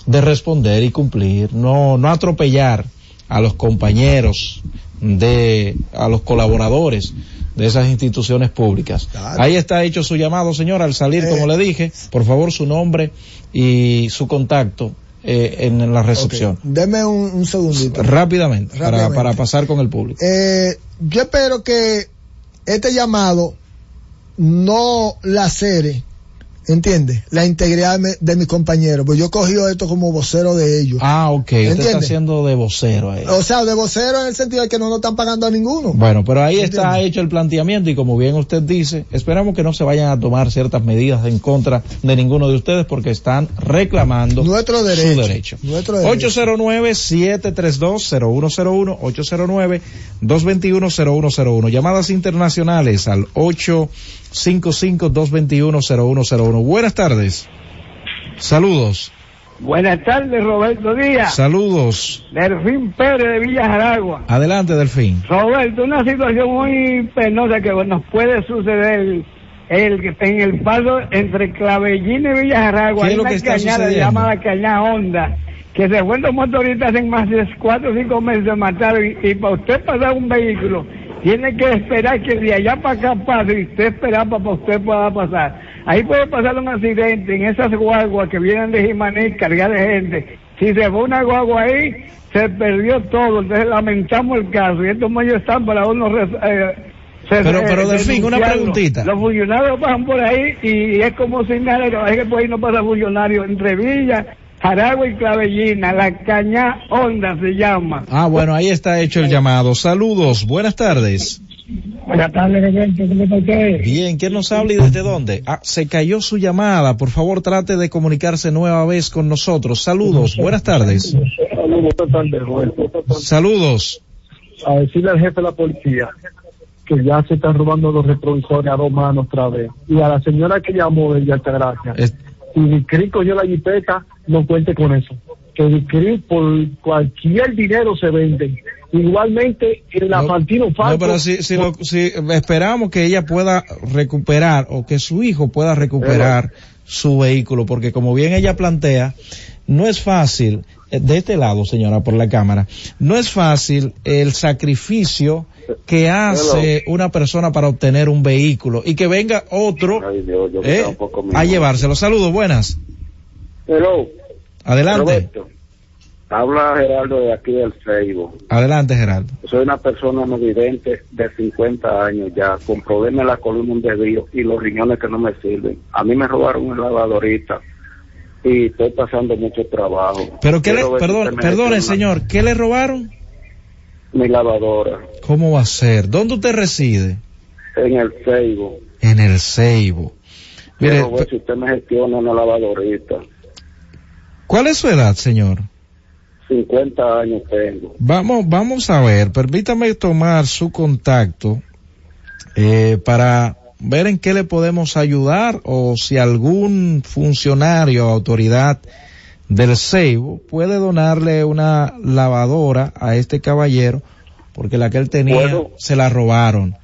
de responder y cumplir, no, no atropellar a los compañeros de, a los colaboradores de esas instituciones públicas. Ahí está hecho su llamado, señor, al salir, Eh. como le dije, por favor su nombre y su contacto eh, en la recepción. Deme un, un segundito. Rápidamente, Para, para pasar con el público. Eh, yo espero que este llamado no lacere, ¿entiende? La integridad de, mi- de mis compañeros, pues yo he cogido esto como vocero de ellos. Ah, ok, usted está ¿Entiende? haciendo de vocero ahí. O sea, de vocero en el sentido de que no nos están pagando a ninguno. Bueno, pero ahí está ¿Entiende? hecho el planteamiento y como bien usted dice, esperamos que no se vayan a tomar ciertas medidas en contra de ninguno de ustedes porque están reclamando Nuestro su derecho. Nuestro derecho. 809-732-0101, 809-221-0101. Llamadas internacionales al 855-221-0101. Buenas tardes. Saludos. Buenas tardes, Roberto Díaz. Saludos. Delfín Pérez de Villa Jaragua. Adelante, Delfín. Roberto, una situación muy penosa que nos puede suceder el, en el paso entre Clavellín y Villa Jaragua. ¿Qué es Hay lo una que está cañada llamada Cañada Honda, que se fue los motoristas en más de cuatro o cinco meses de matar y, y para usted pasar un vehículo tiene que esperar que de allá para acá pase y usted esperar para que usted pueda pasar. Ahí puede pasar un accidente en esas guaguas que vienen de Jimaní cargadas de gente. Si se fue una guagua ahí, se perdió todo. Entonces lamentamos el caso y estos medios están para uno... res- eh, se- Pero- eh, pero, Delfín, una preguntita. Los funcionarios pasan por ahí y es como si nada, que por ahí no pasa funcionario. Entre Villa, Jaragua y Clavellina, la caña Honda se llama. Ah, bueno, ahí está hecho el llamado. Saludos, buenas tardes. Buenas tardes, Roberto, ¿cómo está usted? Bien, ¿quién nos habla y desde dónde? Ah, se cayó su llamada. Por favor, trate de comunicarse nueva vez con nosotros. Saludos, buenas tardes. Buenas tardes, Roberto. Saludos. A decirle al jefe de la policía que ya se están robando los retrovisores a dos manos otra vez. Y a la señora que llamó de Altagracia, Es- si Dicri cogió la jipeta, no cuente con eso. Que Dicri por cualquier dinero se vende. Igualmente, el Afantino Falco. No, pero si, si, lo- si esperamos que ella pueda recuperar o que su hijo pueda recuperar su vehículo, porque como bien ella plantea, no es fácil, eh, de este lado, señora, por la cámara, no es fácil el sacrificio que hace una persona para obtener un vehículo y que venga otro eh, a llevárselo. Saludos, buenas. Hello. Adelante. Roberto. Habla Gerardo de aquí del Facebook. Adelante, Gerardo. Soy una persona no vidente de 50 años ya, con problemas en la columna un desvío y los riñones que no me sirven. A mí me robaron una lavadorita y estoy pasando mucho trabajo. Pero qué le, Quiero perdón, perdone, señor, ¿qué le robaron? Mi lavadora ¿Cómo va a ser? ¿Dónde usted reside? en el Facebook. En el Ceibo. Mire, Quiero ver si usted me gestiona una lavadorita. ¿cuál es su edad, señor? 50 años tengo. Vamos, vamos a ver, permítame tomar su contacto eh, para ver en qué le podemos ayudar o si algún funcionario o autoridad del Ceibo puede donarle una lavadora a este caballero porque la que él tenía ¿Puedo? se la robaron.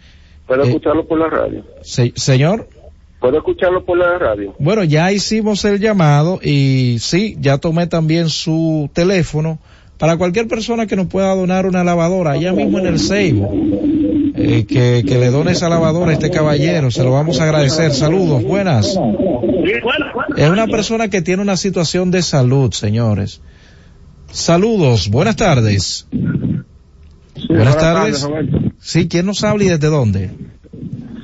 ¿Puedo Eh, escucharlo por la radio? Se- señor, ¿Puedo escucharlo por la radio? bueno, ya hicimos el llamado y sí, ya tomé también su teléfono para cualquier persona que nos pueda donar una lavadora allá mismo en el Ceibo. Eh, que, que le done esa lavadora a este caballero, se lo vamos a agradecer. Saludos, buenas. Es una persona que tiene una situación de salud, señores. Saludos, buenas tardes. buenas tardes. Sí, ¿quién nos habla y desde dónde?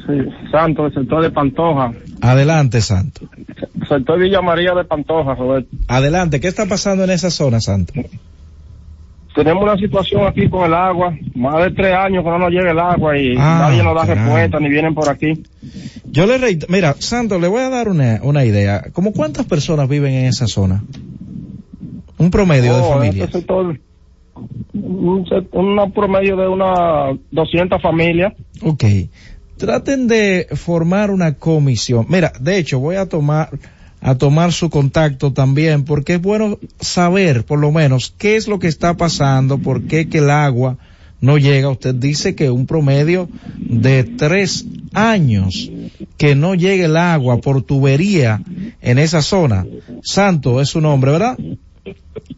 Sí, Santo, del sector de Pantoja. Adelante, Santo. Sector Villa María de Pantoja, Roberto. Adelante, ¿qué está pasando en esa zona, Santo? Tenemos una situación aquí con el agua. Más de tres años que no nos llega el agua y Ah, nadie nos da respuesta ni vienen por aquí. Yo le reito- mira, Santo, le voy a dar una, una idea. ¿Cómo cuántas personas viven en esa zona? Un promedio de Oh, familia. este sector, un, una promedio de unas 200 familias. Ok. Traten de formar una comisión. Mira, de hecho, voy a tomar a tomar su contacto también porque es bueno saber por lo menos qué es lo que está pasando, por qué que el agua no llega. Usted dice que un promedio de tres años que no llegue el agua por tubería en esa zona. Santo es su nombre, ¿verdad?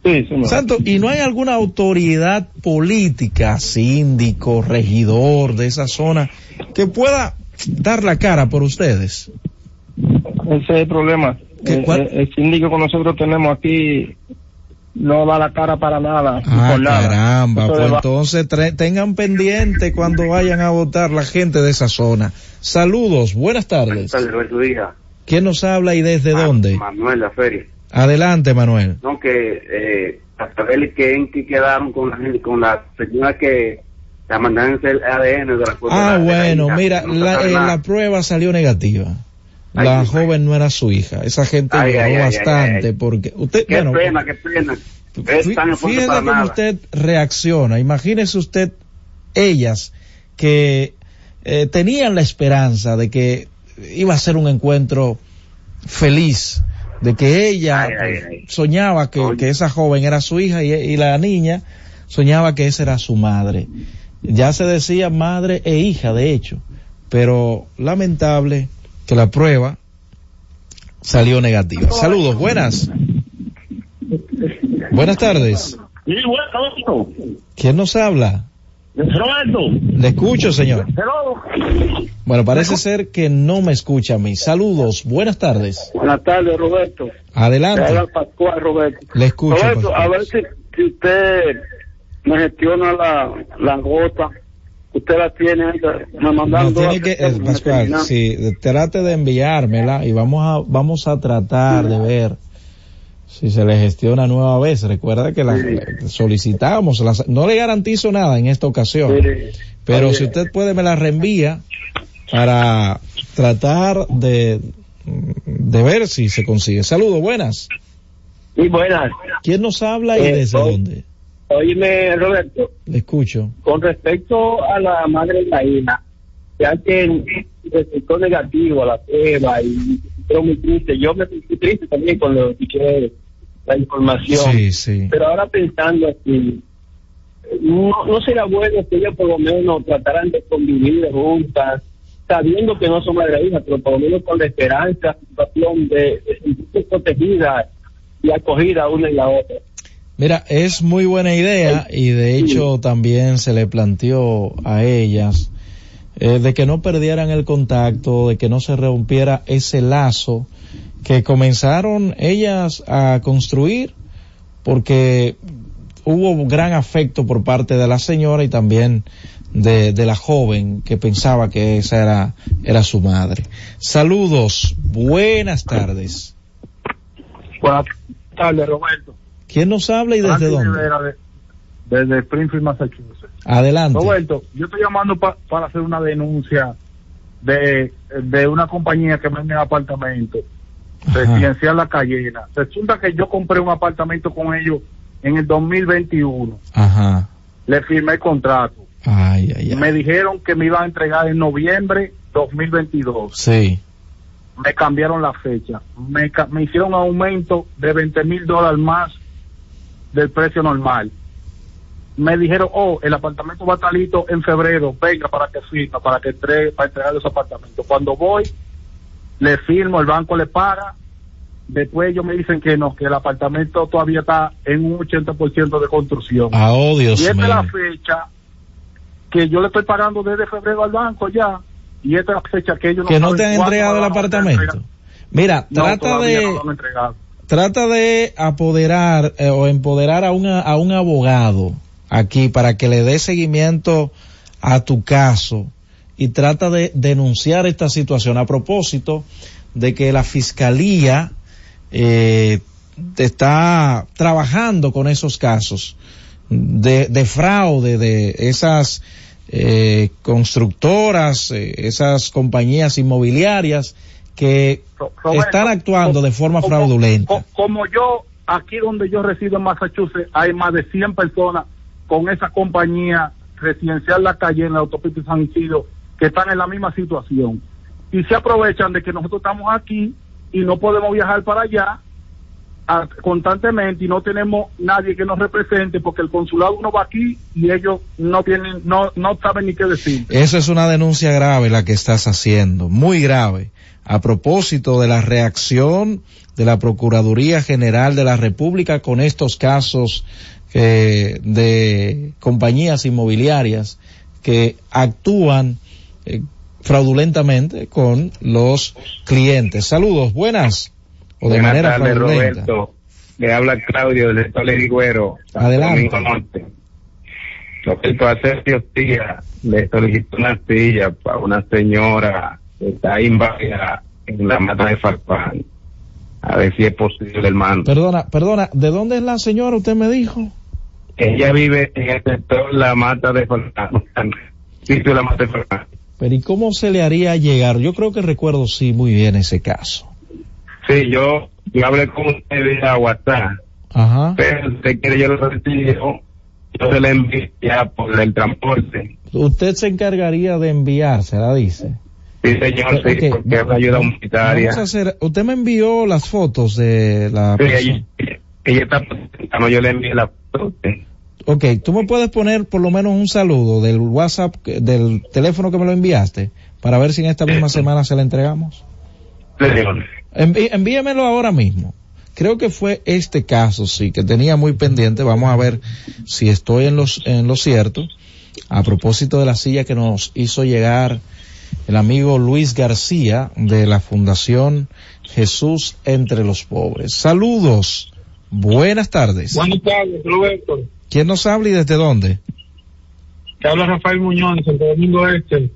Sí, señor. Santo, ¿y no hay alguna autoridad política, síndico, regidor de esa zona que pueda dar la cara por ustedes? Ese es el problema. El, el- el síndico que nosotros tenemos aquí no da la cara para nada. Ah, por nada. caramba, Eso pues entonces tre- tengan pendiente cuando vayan a votar la gente de esa zona. Saludos, buenas tardes. Roberto Díaz. ¿Quién nos habla y desde dónde? Manuel La Feria. Adelante, Manuel. No, que eh, a saber que en que quedaron con la gente, con la señora que la mandaron el ADN de la Ah, de la bueno, mira, No la, eh, nada. la prueba salió negativa. Ay, La joven no era su hija. Esa gente Ay, bastante porque usted, Qué bueno, pena, qué pena. Es Fí- tan fuerte Fíjese para cómo nada. usted reacciona. Imagínese usted, ellas, que eh, tenían la esperanza de que iba a ser un encuentro feliz, de que ella Ay, ay, ay. soñaba que, que esa joven era su hija y, y la niña soñaba que esa era su madre. Ya se decía madre e hija, de hecho, pero lamentable que la prueba salió negativa. Saludos, buenas. Buenas tardes. Sí, ¿Quién nos habla? Roberto. Le escucho, señor. Hello. Bueno, parece ser que no me escucha a mí. Saludos, buenas tardes. Buenas tardes, Roberto. Adelante. Pascual, Roberto. Le escucho. Roberto, Pascual. a ver si, si usted me gestiona la, la gota. Usted la tiene, me dos tiene que, me Pascual, sí, trate de enviármela y vamos a, vamos a tratar de ver si se le gestiona nueva vez. Recuerda que la solicitamos, las- no le garantizo nada en esta ocasión, pero Oye. si usted puede me la reenvía para tratar de, de ver si se consigue. Saludos, buenas. Sí, buenas. ¿Quién nos habla y Eh, desde soy- dónde? Óyeme, Roberto, Le escucho. con respecto a la madre hija, ya que resultó negativo a la prueba y pero muy triste. Yo me sentí triste también cuando escuché la información. Sí, sí. Pero ahora pensando así, no, no será bueno que ellos por lo menos trataran de convivir juntas, sabiendo que no son madre e hija, pero por lo menos con la esperanza, situación de, de sentirse protegida y acogida una y la otra. Mira, es muy buena idea y de hecho también se le planteó a ellas eh, de que no perdieran el contacto, de que no se rompiera ese lazo que comenzaron ellas a construir porque hubo gran afecto por parte de la señora y también de, la joven que pensaba que esa era, era su madre. Saludos, buenas tardes. Buenas tardes, Roberto. ¿Quién nos habla y desde dónde? Rivera, de- desde Springfield, Massachusetts. Adelante. Roberto, yo estoy llamando pa- para hacer una denuncia de, de una compañía que vende apartamentos residencial La Cayena. Resulta que yo compré un apartamento con ellos en el 2021. Ajá. Le firmé el contrato. Ay, ay, ay. Me dijeron que me iban a entregar en noviembre 2022. Sí. me cambiaron la fecha. Me, me hicieron aumento de 20 mil dólares más del precio normal. Me dijeron, oh, el apartamento va a estar listo en febrero, venga para que firma, para que entre, para entregar los apartamentos. Cuando voy, le firmo, el banco le paga, después ellos me dicen que no, que el apartamento todavía está en un 80% de construcción. Ah, oh, Dios y esta es la fecha que yo le estoy pagando desde febrero al banco ya, y esta es la fecha que ellos no Que no saben te han entregado el apartamento. Mira, No, trata de no. Trata de apoderar eh, o empoderar a, a un abogado aquí para que le dé seguimiento a tu caso y trata de denunciar esta situación a propósito de que la fiscalía eh, está trabajando con esos casos de, de fraude de esas eh, constructoras, esas compañías inmobiliarias que Roberto, están actuando de forma como- fraudulenta. co- Como yo, aquí donde yo resido en Massachusetts, hay más de 100 personas con esa compañía residencial La Calle en la autopista San Isidro que están en la misma situación. Y se aprovechan de que nosotros estamos aquí y no podemos viajar para allá a- constantemente y no tenemos nadie que nos represente porque el consulado no va aquí y ellos no tienen, no, no saben ni qué decir. Esa es una denuncia grave la que estás haciendo, muy grave, a propósito de la reacción de la Procuraduría General de la República con estos casos eh, de compañías inmobiliarias que actúan eh, fraudulentamente con los clientes. Saludos, buenas. O de Buenas manera tardes, fraudulenta. Roberto. Le habla Claudio del Estado Ligüero. Adelante. Norte. Roberto, hace días le solicito una silla para una señora está inválida en la mata de Farfán. A ver si es posible, hermano. Perdona, perdona, ¿de dónde es la señora? Usted me dijo. Ella vive en el sector La Mata de Farfán. [LAUGHS] Sitio La Mata de Farfán. Pero ¿y cómo se le haría llegar? Yo creo que recuerdo sí muy bien ese caso. Sí, yo, yo hablé con usted vía WhatsApp. Ajá. Pero usted quiere, yo lo retiro. Yo se le ya por el transporte. Usted se encargaría de enviársela, dice. Sí, señor, sí, porque es una ayuda humanitaria. Vamos a hacer, usted me envió las fotos de la Sí, ella, ella está presentando, yo le envié la foto. Ok, tú me puedes poner por lo menos un saludo del WhatsApp, del teléfono que me lo enviaste, para ver si en esta misma semana se la entregamos. Enví- envíamelo ahora mismo. Creo que fue este caso, sí, que tenía muy pendiente. Vamos a ver si estoy en los, en lo cierto. A propósito de la silla que nos hizo llegar el amigo Luis García de la Fundación Jesús entre los Pobres. Saludos. Buenas tardes. Buenas tardes, Roberto. ¿Quién nos habla y desde dónde? Te habla Rafael Muñoz de Santo Domingo Este.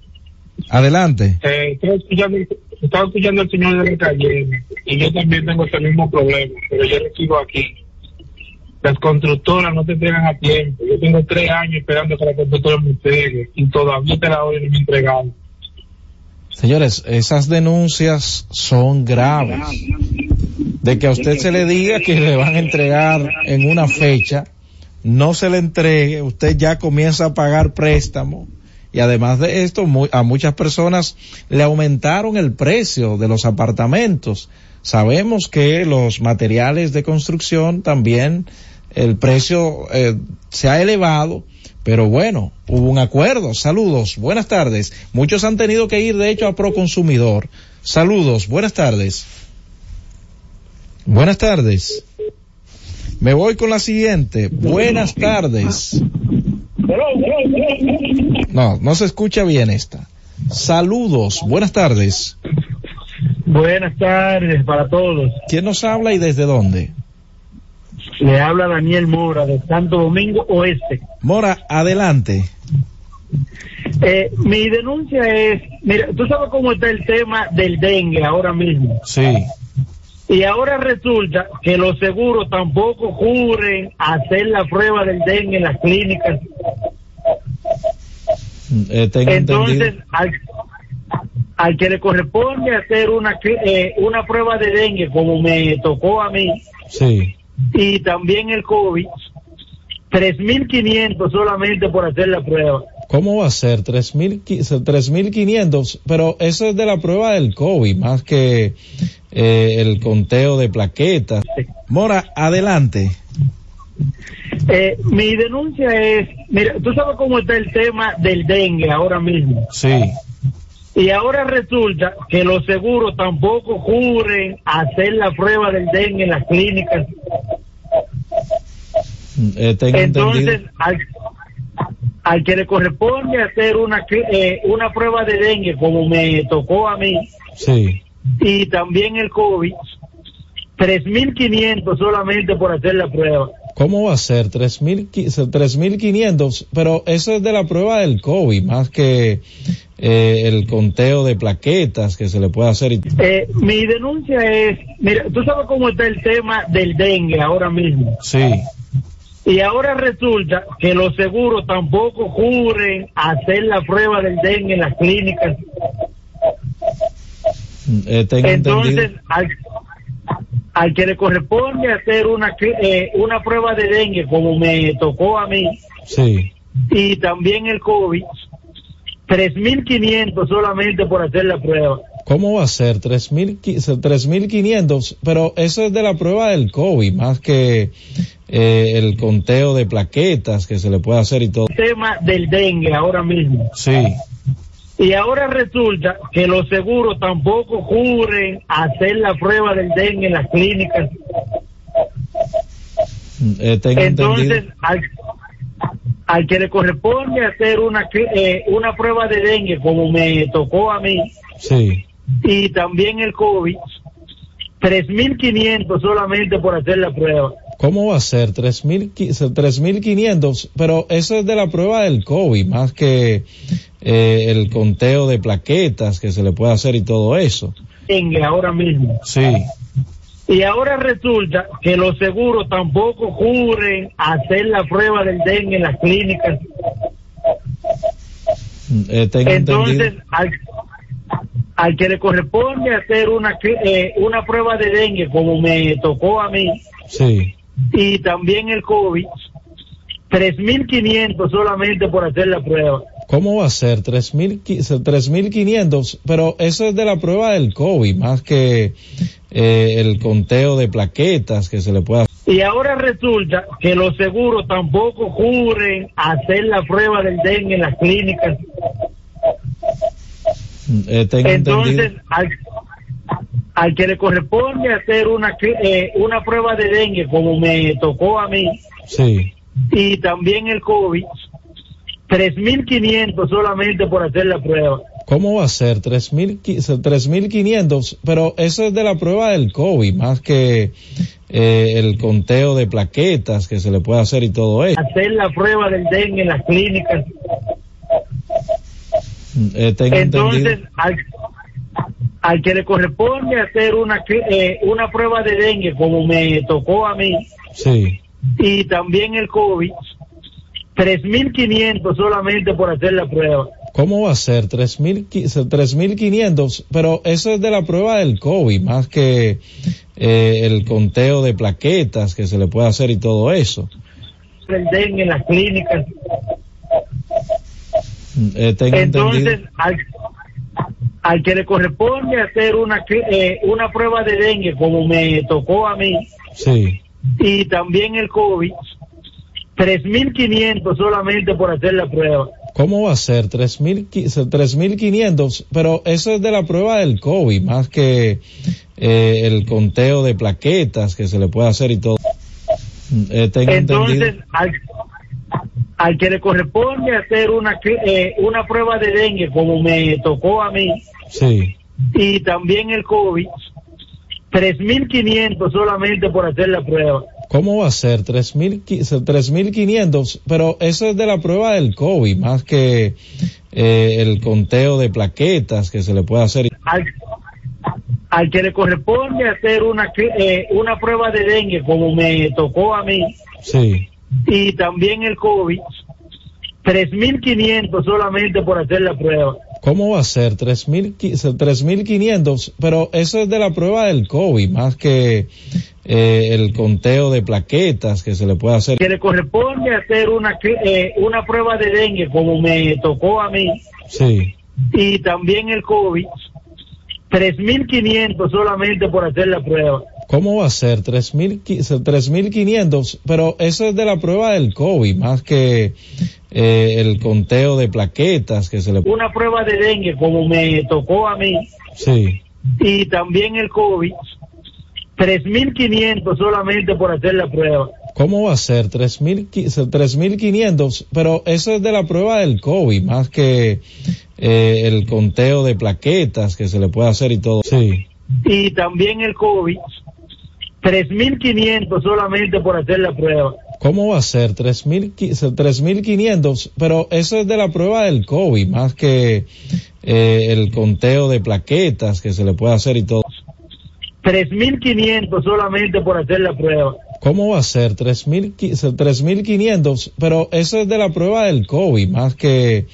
Adelante. Eh, estaba, escuchando, estaba escuchando al señor de la calle y yo también tengo ese mismo problema, pero yo recibo aquí. Las constructoras no te entregan a tiempo. Yo tengo tres años esperando que la constructora me entregue y todavía te la hoy no me entregan. Señores, esas denuncias son graves. De que a usted se le diga que le van a entregar en una fecha, no se le entregue, usted ya comienza a pagar préstamo. Y además de esto, a muchas personas le aumentaron el precio de los apartamentos. Sabemos que los materiales de construcción también, el precio eh, se ha elevado Pero bueno, hubo un acuerdo. Saludos, buenas tardes. Muchos han tenido que ir, de hecho, a Proconsumidor. Saludos, buenas tardes. Buenas tardes. Me voy con la siguiente. Buenas tardes. No, no se escucha bien esta. Saludos, buenas tardes. Buenas tardes para todos. ¿Quién nos habla y desde dónde? Le habla Daniel Mora de Santo Domingo Oeste. Mora, adelante. Eh, mi denuncia es, mira, tú sabes cómo está el tema del dengue ahora mismo. Sí. Y ahora resulta que los seguros tampoco cubren hacer la prueba del dengue en las clínicas. Eh, tengo Entonces, al, al que le corresponde hacer una, eh, una prueba de dengue, como me tocó a mí, Sí. Y también el COVID, 3.500 solamente por hacer la prueba. ¿Cómo va a ser? 3.500, pero eso es de la prueba del COVID, más que eh, el conteo de plaquetas. Mora, adelante. Eh, mi denuncia es, mira, tú sabes cómo está el tema del dengue ahora mismo. Sí. Y ahora resulta que los seguros tampoco cubren hacer la prueba del dengue en las clínicas. Eh, tengo Entonces, entendido. al, al que le corresponde hacer una, eh, una prueba de dengue, como me tocó a mí, Sí. y también el COVID, 3.500 solamente por hacer la prueba. ¿Cómo va a ser? 3.000 3.500, pero eso es de la prueba del COVID, más que eh, el conteo de plaquetas que se le puede hacer. Eh, mi denuncia es, mira, tú sabes cómo está el tema del dengue ahora mismo. Sí. Y ahora resulta que los seguros tampoco cubren hacer la prueba del dengue en las clínicas. Eh, Entonces, al, al que le corresponde hacer una, eh, una prueba de dengue, como me tocó a mí, Sí. y también el COVID, 3.500 solamente por hacer la prueba. ¿Cómo va a ser? 3.000 3.500, pero eso es de la prueba del COVID, más que eh, el conteo de plaquetas que se le puede hacer y todo. tema del dengue ahora mismo. Sí. Y ahora resulta que los seguros tampoco cubren hacer la prueba del dengue en las clínicas. Eh, Entonces, al, al que le corresponde hacer una, eh, una prueba de dengue, como me tocó a mí, Sí. Y también el COVID, 3.500 solamente por hacer la prueba. ¿Cómo va a ser? 3.000 3.500, pero eso es de la prueba del COVID, más que eh, el conteo de plaquetas que se le puede hacer y todo eso. Dengue ahora mismo. Sí. Y ahora resulta que los seguros tampoco cubren hacer la prueba del dengue en las clínicas. Eh, tengo Entonces, entendido. al, al que le corresponde hacer una, eh, una prueba de dengue, como me tocó a mí, Sí. y también el COVID, 3.500 solamente por hacer la prueba. ¿Cómo va a ser? 3.000 3.500, pero eso es de la prueba del COVID, más que eh, el conteo de plaquetas que se le puede hacer. Y ahora resulta que los seguros tampoco cubren hacer la prueba del dengue en las clínicas. Eh, tengo Entonces, al, al que le corresponde hacer una, eh, una prueba de dengue, como me tocó a mí, Sí. y también el COVID, 3.500 solamente por hacer la prueba. ¿Cómo va a ser? 3.000 3.500, pero eso es de la prueba del COVID, más que eh, el conteo de plaquetas que se le puede hacer y todo eso. Hacer la prueba del dengue en las clínicas. Eh, tengo Entonces, al, al que le corresponde hacer una, eh, una prueba de dengue, como me tocó a mí, Sí. y también el COVID, 3.500 solamente por hacer la prueba. ¿Cómo va a ser? 3.000 3.500, pero eso es de la prueba del COVID, más que eh, el conteo de plaquetas que se le puede hacer y todo eso. El dengue en las clínicas. Eh, tengo Entonces, entendido. al, al que le corresponde hacer una, eh, una prueba de dengue, como me tocó a mí, Sí. y también el COVID, 3.500 solamente por hacer la prueba. ¿Cómo va a ser? 3.000 3.500, pero eso es de la prueba del COVID, más que eh, el conteo de plaquetas que se le puede hacer y todo. Eh, tengo Entonces, entendido. al, al que le corresponde hacer una, eh, una prueba de dengue, como me tocó a mí, Sí. y también el COVID, 3.500 solamente por hacer la prueba. ¿Cómo va a ser? 3.000 3.500, pero eso es de la prueba del COVID, más que eh, el conteo de plaquetas que se le puede hacer. Al, al que le corresponde hacer una, eh, una prueba de dengue, como me tocó a mí, Sí. Y también el COVID, 3.500 solamente por hacer la prueba. ¿Cómo va a ser? 3.000 3.500, pero eso es de la prueba del COVID, más que eh, el conteo de plaquetas que se le puede hacer. Que le corresponde hacer una, eh, una prueba de dengue, como me tocó a mí, Sí. y también el COVID, 3.500 solamente por hacer la prueba. ¿Cómo va a ser? 3.000 3.500, pero eso es de la prueba del COVID, más que eh, el conteo de plaquetas que se le Una prueba de dengue, como me tocó a mí, Sí. y también el COVID, 3.500 solamente por hacer la prueba. ¿Cómo va a ser? 3.000 3.500, pero eso es de la prueba del COVID, más que eh, el conteo de plaquetas que se le puede hacer y todo. Sí. Y también el COVID, 3.500 solamente por hacer la prueba. ¿Cómo va a ser? 3.000 3.500, pero eso es de la prueba del COVID, más que eh, el conteo de plaquetas que se le puede hacer y todo. 3.500 solamente por hacer la prueba. ¿Cómo va a ser? 3.000 3.500, pero eso es de la prueba del COVID, más que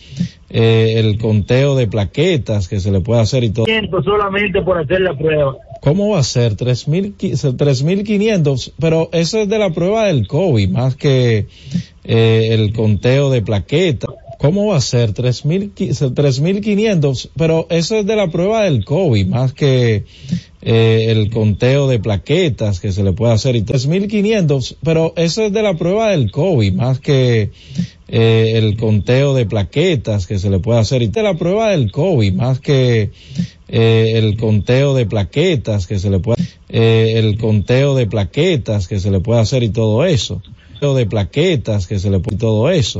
eh, el conteo de plaquetas que se le puede hacer y todo. 500 solamente por hacer la prueba. ¿Cómo va a ser? 3.000 3.500, pero eso es de la prueba del COVID, más que eh, el conteo de plaquetas. ¿Cómo va a ser? 3.000 3.500, pero eso es de la prueba del COVID, más que eh, el conteo de plaquetas que se le puede hacer y 3.500, pero eso es de la prueba del COVID, más que eh, el conteo de plaquetas que se le puede hacer. Y de la prueba del COVID, más que eh, el conteo de plaquetas que se le puede eh, el conteo de plaquetas que se le puede hacer y todo eso. De plaquetas que se le puede y todo eso